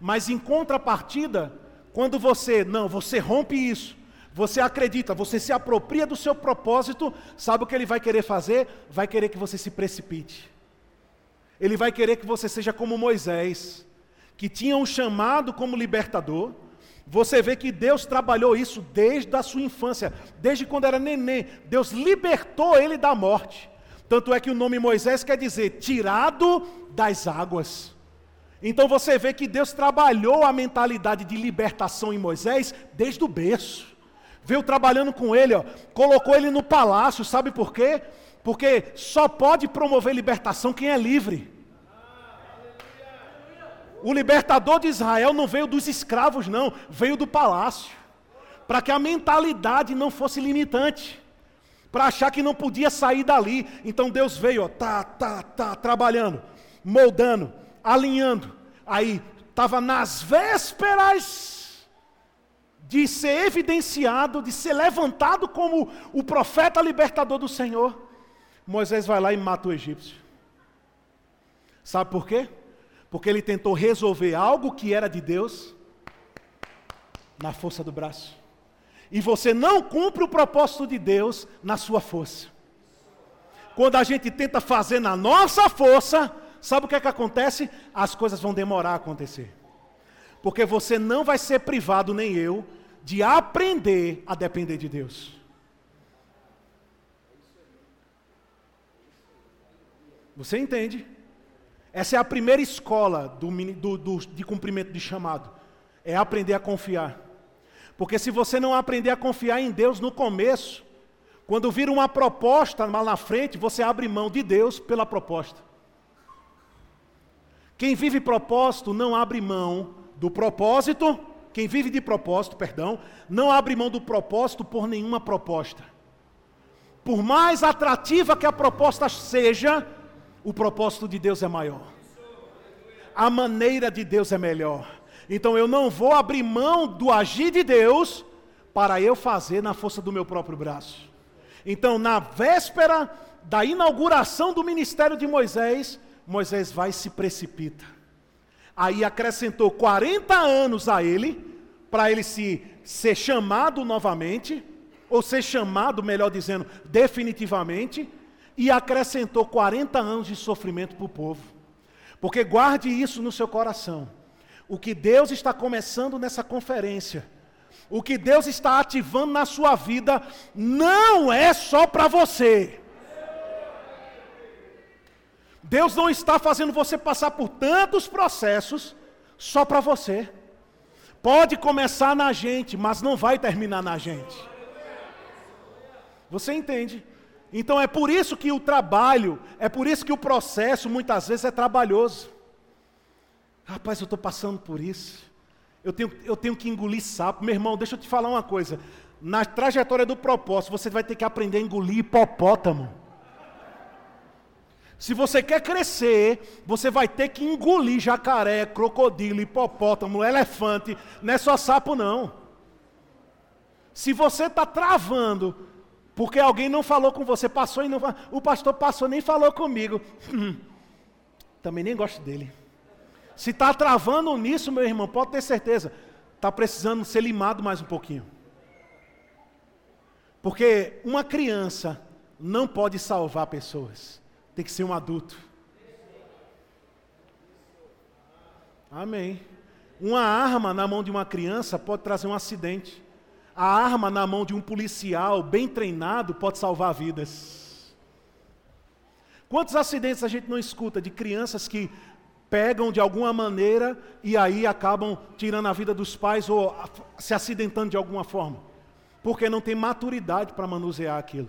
Mas em contrapartida, quando você, não, você rompe isso, você acredita, você se apropria do seu propósito, sabe o que ele vai querer fazer? Vai querer que você se precipite. Ele vai querer que você seja como Moisés, que tinha um chamado como libertador, você vê que Deus trabalhou isso desde a sua infância, desde quando era neném. Deus libertou ele da morte. Tanto é que o nome Moisés quer dizer tirado das águas. Então você vê que Deus trabalhou a mentalidade de libertação em Moisés desde o berço. Veio trabalhando com ele, ó, colocou ele no palácio, sabe por quê? Porque só pode promover libertação quem é livre. O libertador de Israel não veio dos escravos, não, veio do palácio. Para que a mentalidade não fosse limitante. Para achar que não podia sair dali. Então Deus veio, ó, tá, tá, tá, trabalhando, moldando, alinhando. Aí, estava nas vésperas de ser evidenciado, de ser levantado como o profeta libertador do Senhor. Moisés vai lá e mata o egípcio. Sabe por quê? Porque ele tentou resolver algo que era de Deus na força do braço. E você não cumpre o propósito de Deus na sua força. Quando a gente tenta fazer na nossa força, sabe o que é que acontece? As coisas vão demorar a acontecer. Porque você não vai ser privado, nem eu, de aprender a depender de Deus. Você entende? Essa é a primeira escola do, do, do, de cumprimento de chamado. É aprender a confiar. Porque se você não aprender a confiar em Deus no começo, quando vir uma proposta lá na frente, você abre mão de Deus pela proposta. Quem vive propósito não abre mão do propósito, quem vive de propósito, perdão, não abre mão do propósito por nenhuma proposta. Por mais atrativa que a proposta seja, o propósito de Deus é maior. A maneira de Deus é melhor. Então eu não vou abrir mão do agir de Deus para eu fazer na força do meu próprio braço. Então, na véspera da inauguração do ministério de Moisés, Moisés vai e se precipita. Aí acrescentou 40 anos a ele, para ele se ser chamado novamente, ou ser chamado, melhor dizendo, definitivamente, e acrescentou 40 anos de sofrimento para o povo. Porque guarde isso no seu coração. O que Deus está começando nessa conferência, o que Deus está ativando na sua vida, não é só para você. Deus não está fazendo você passar por tantos processos só para você. Pode começar na gente, mas não vai terminar na gente. Você entende? Então é por isso que o trabalho, é por isso que o processo muitas vezes é trabalhoso. Rapaz, eu estou passando por isso. Eu tenho, eu tenho que engolir sapo. Meu irmão, deixa eu te falar uma coisa. Na trajetória do propósito, você vai ter que aprender a engolir hipopótamo. Se você quer crescer, você vai ter que engolir jacaré, crocodilo, hipopótamo, elefante. Não é só sapo, não. Se você está travando porque alguém não falou com você, passou e não O pastor passou, nem falou comigo. Também nem gosto dele. Se está travando nisso, meu irmão, pode ter certeza. Está precisando ser limado mais um pouquinho. Porque uma criança não pode salvar pessoas. Tem que ser um adulto. Amém. Uma arma na mão de uma criança pode trazer um acidente. A arma na mão de um policial bem treinado pode salvar vidas. Quantos acidentes a gente não escuta de crianças que pegam de alguma maneira e aí acabam tirando a vida dos pais ou se acidentando de alguma forma? Porque não tem maturidade para manusear aquilo.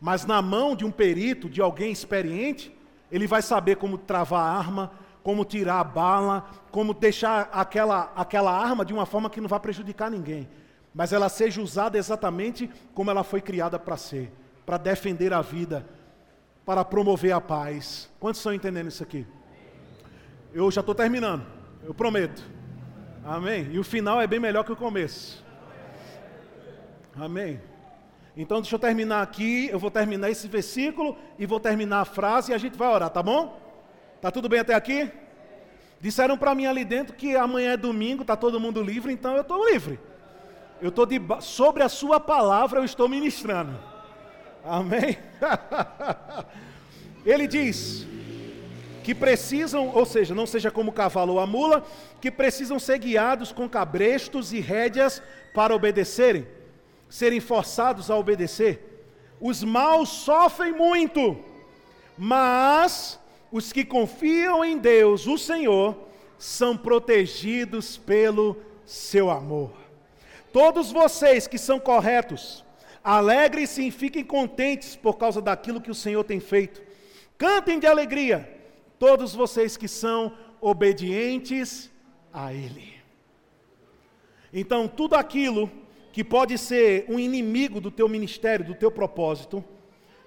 Mas na mão de um perito, de alguém experiente, ele vai saber como travar a arma, como tirar a bala, como deixar aquela, aquela arma de uma forma que não vai prejudicar ninguém mas ela seja usada exatamente como ela foi criada para ser para defender a vida, para promover a paz. Quantos estão entendendo isso aqui? Eu já estou terminando, eu prometo. Amém? E o final é bem melhor que o começo. Amém? Então deixa eu terminar aqui, eu vou terminar esse versículo e vou terminar a frase e a gente vai orar, tá bom? Tá tudo bem até aqui? Disseram para mim ali dentro que amanhã é domingo, tá todo mundo livre, então eu estou livre. Eu estou sobre a sua palavra eu estou ministrando. Amém? Ele diz que precisam, ou seja, não seja como o cavalo ou a mula, que precisam ser guiados com cabrestos e rédeas para obedecerem, serem forçados a obedecer. Os maus sofrem muito, mas os que confiam em Deus, o Senhor, são protegidos pelo seu amor. Todos vocês que são corretos, alegrem-se e fiquem contentes por causa daquilo que o Senhor tem feito. Cantem de alegria, todos vocês que são obedientes a Ele. Então, tudo aquilo que pode ser um inimigo do teu ministério, do teu propósito,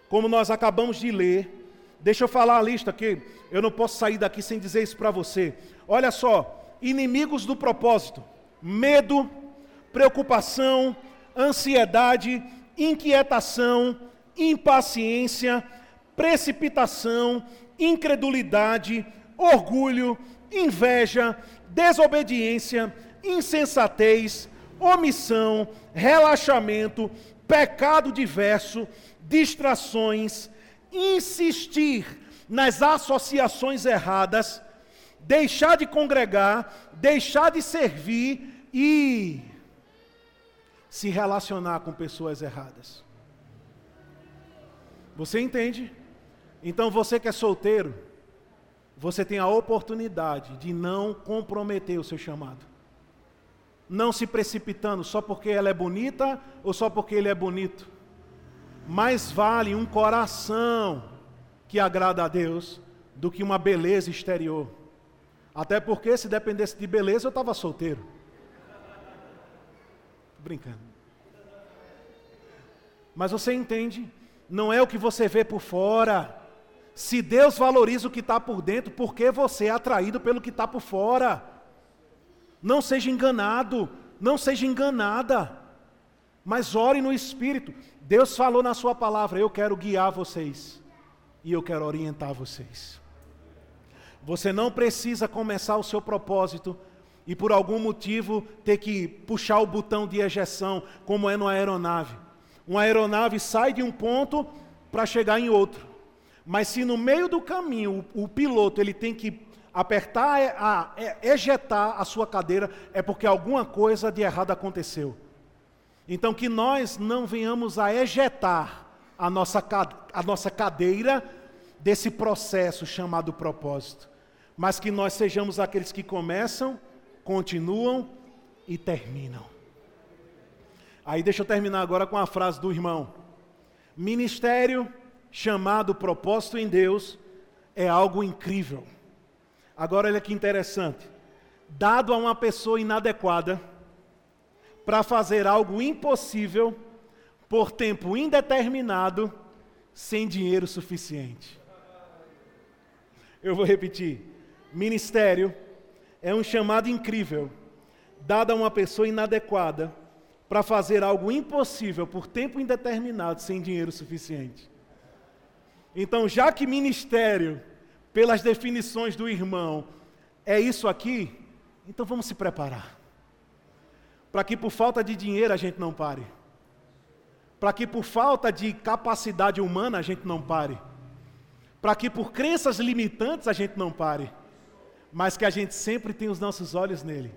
como nós acabamos de ler, deixa eu falar a lista aqui, eu não posso sair daqui sem dizer isso para você. Olha só, inimigos do propósito: medo, preocupação, ansiedade, inquietação, impaciência, precipitação, incredulidade, orgulho, inveja, desobediência, insensatez, omissão, relaxamento, pecado diverso, distrações, insistir nas associações erradas, deixar de congregar, deixar de servir e se relacionar com pessoas erradas. Você entende? Então você que é solteiro, você tem a oportunidade de não comprometer o seu chamado. Não se precipitando só porque ela é bonita ou só porque ele é bonito. Mais vale um coração que agrada a Deus do que uma beleza exterior. Até porque se dependesse de beleza eu estava solteiro. Brincando. Mas você entende? Não é o que você vê por fora. Se Deus valoriza o que está por dentro, por que você é atraído pelo que está por fora? Não seja enganado, não seja enganada, mas ore no Espírito. Deus falou na Sua palavra: Eu quero guiar vocês e eu quero orientar vocês. Você não precisa começar o seu propósito e por algum motivo ter que puxar o botão de ejeção, como é numa aeronave. Uma aeronave sai de um ponto para chegar em outro. Mas se no meio do caminho o, o piloto ele tem que apertar, a, a, ejetar a sua cadeira, é porque alguma coisa de errado aconteceu. Então que nós não venhamos a ejetar a nossa, a nossa cadeira desse processo chamado propósito, mas que nós sejamos aqueles que começam, continuam e terminam. Aí deixa eu terminar agora com a frase do irmão. Ministério chamado propósito em Deus é algo incrível. Agora olha que interessante. Dado a uma pessoa inadequada para fazer algo impossível por tempo indeterminado sem dinheiro suficiente. Eu vou repetir. Ministério é um chamado incrível dado a uma pessoa inadequada para fazer algo impossível por tempo indeterminado sem dinheiro suficiente. Então, já que ministério, pelas definições do irmão, é isso aqui, então vamos se preparar. Para que por falta de dinheiro a gente não pare. Para que por falta de capacidade humana a gente não pare. Para que por crenças limitantes a gente não pare. Mas que a gente sempre tenha os nossos olhos nele.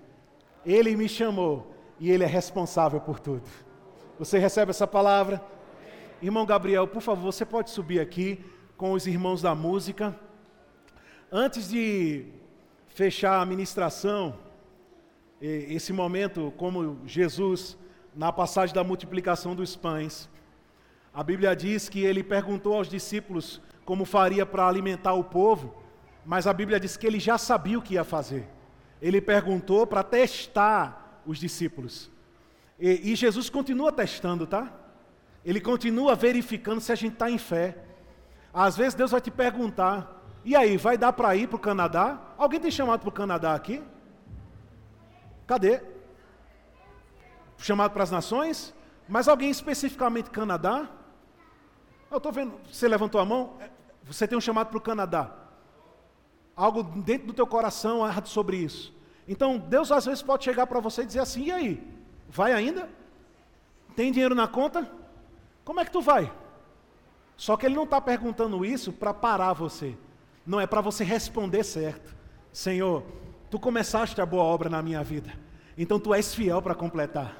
Ele me chamou e ele é responsável por tudo. Você recebe essa palavra? Irmão Gabriel, por favor, você pode subir aqui com os irmãos da música. Antes de fechar a ministração, esse momento, como Jesus, na passagem da multiplicação dos pães, a Bíblia diz que ele perguntou aos discípulos como faria para alimentar o povo, mas a Bíblia diz que ele já sabia o que ia fazer. Ele perguntou para testar os discípulos. E, e Jesus continua testando, tá? Ele continua verificando se a gente está em fé. Às vezes Deus vai te perguntar: e aí, vai dar para ir para o Canadá? Alguém tem chamado para o Canadá aqui? Cadê? Chamado para as nações? Mas alguém especificamente Canadá? Eu estou vendo, você levantou a mão, você tem um chamado para o Canadá. Algo dentro do teu coração errado sobre isso. Então, Deus às vezes pode chegar para você e dizer assim: e aí? Vai ainda? Tem dinheiro na conta? Como é que tu vai? Só que ele não está perguntando isso para parar você. Não é para você responder certo. Senhor, tu começaste a boa obra na minha vida. Então tu és fiel para completar.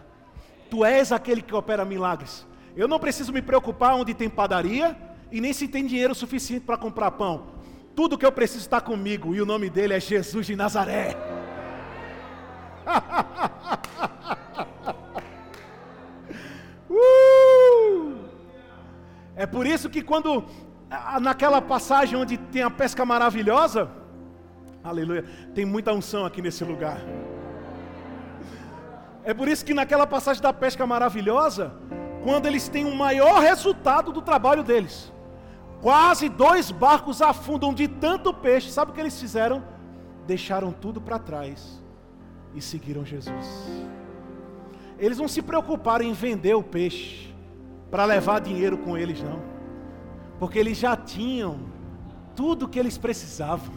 Tu és aquele que opera milagres. Eu não preciso me preocupar onde tem padaria e nem se tem dinheiro suficiente para comprar pão. Tudo que eu preciso está comigo e o nome dele é Jesus de Nazaré. uh! É por isso que quando naquela passagem onde tem a pesca maravilhosa, aleluia, tem muita unção aqui nesse lugar. É por isso que naquela passagem da pesca maravilhosa, quando eles têm o um maior resultado do trabalho deles, quase dois barcos afundam de tanto peixe, sabe o que eles fizeram? Deixaram tudo para trás e seguiram Jesus. Eles não se preocuparam em vender o peixe para levar dinheiro com eles, não, porque eles já tinham tudo o que eles precisavam.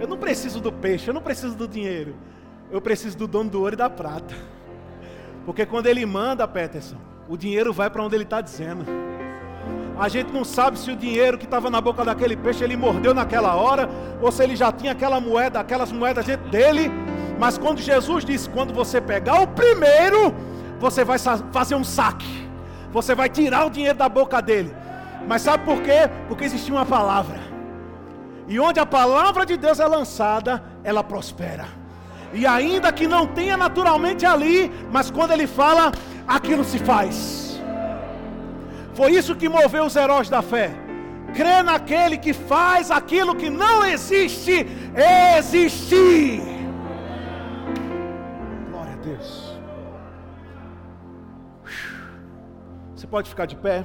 Eu não preciso do peixe, eu não preciso do dinheiro. Eu preciso do dono do ouro e da prata. Porque quando ele manda, Peterson, o dinheiro vai para onde ele está dizendo. A gente não sabe se o dinheiro que estava na boca daquele peixe ele mordeu naquela hora, ou se ele já tinha aquela moeda, aquelas moedas dentro dele. Mas quando Jesus disse: quando você pegar o primeiro, você vai fazer um saque, você vai tirar o dinheiro da boca dele. Mas sabe por quê? Porque existia uma palavra. E onde a palavra de Deus é lançada, ela prospera. E ainda que não tenha naturalmente ali, mas quando ele fala, aquilo se faz. Foi isso que moveu os heróis da fé. Crê naquele que faz aquilo que não existe existir. Glória a Deus. Você pode ficar de pé?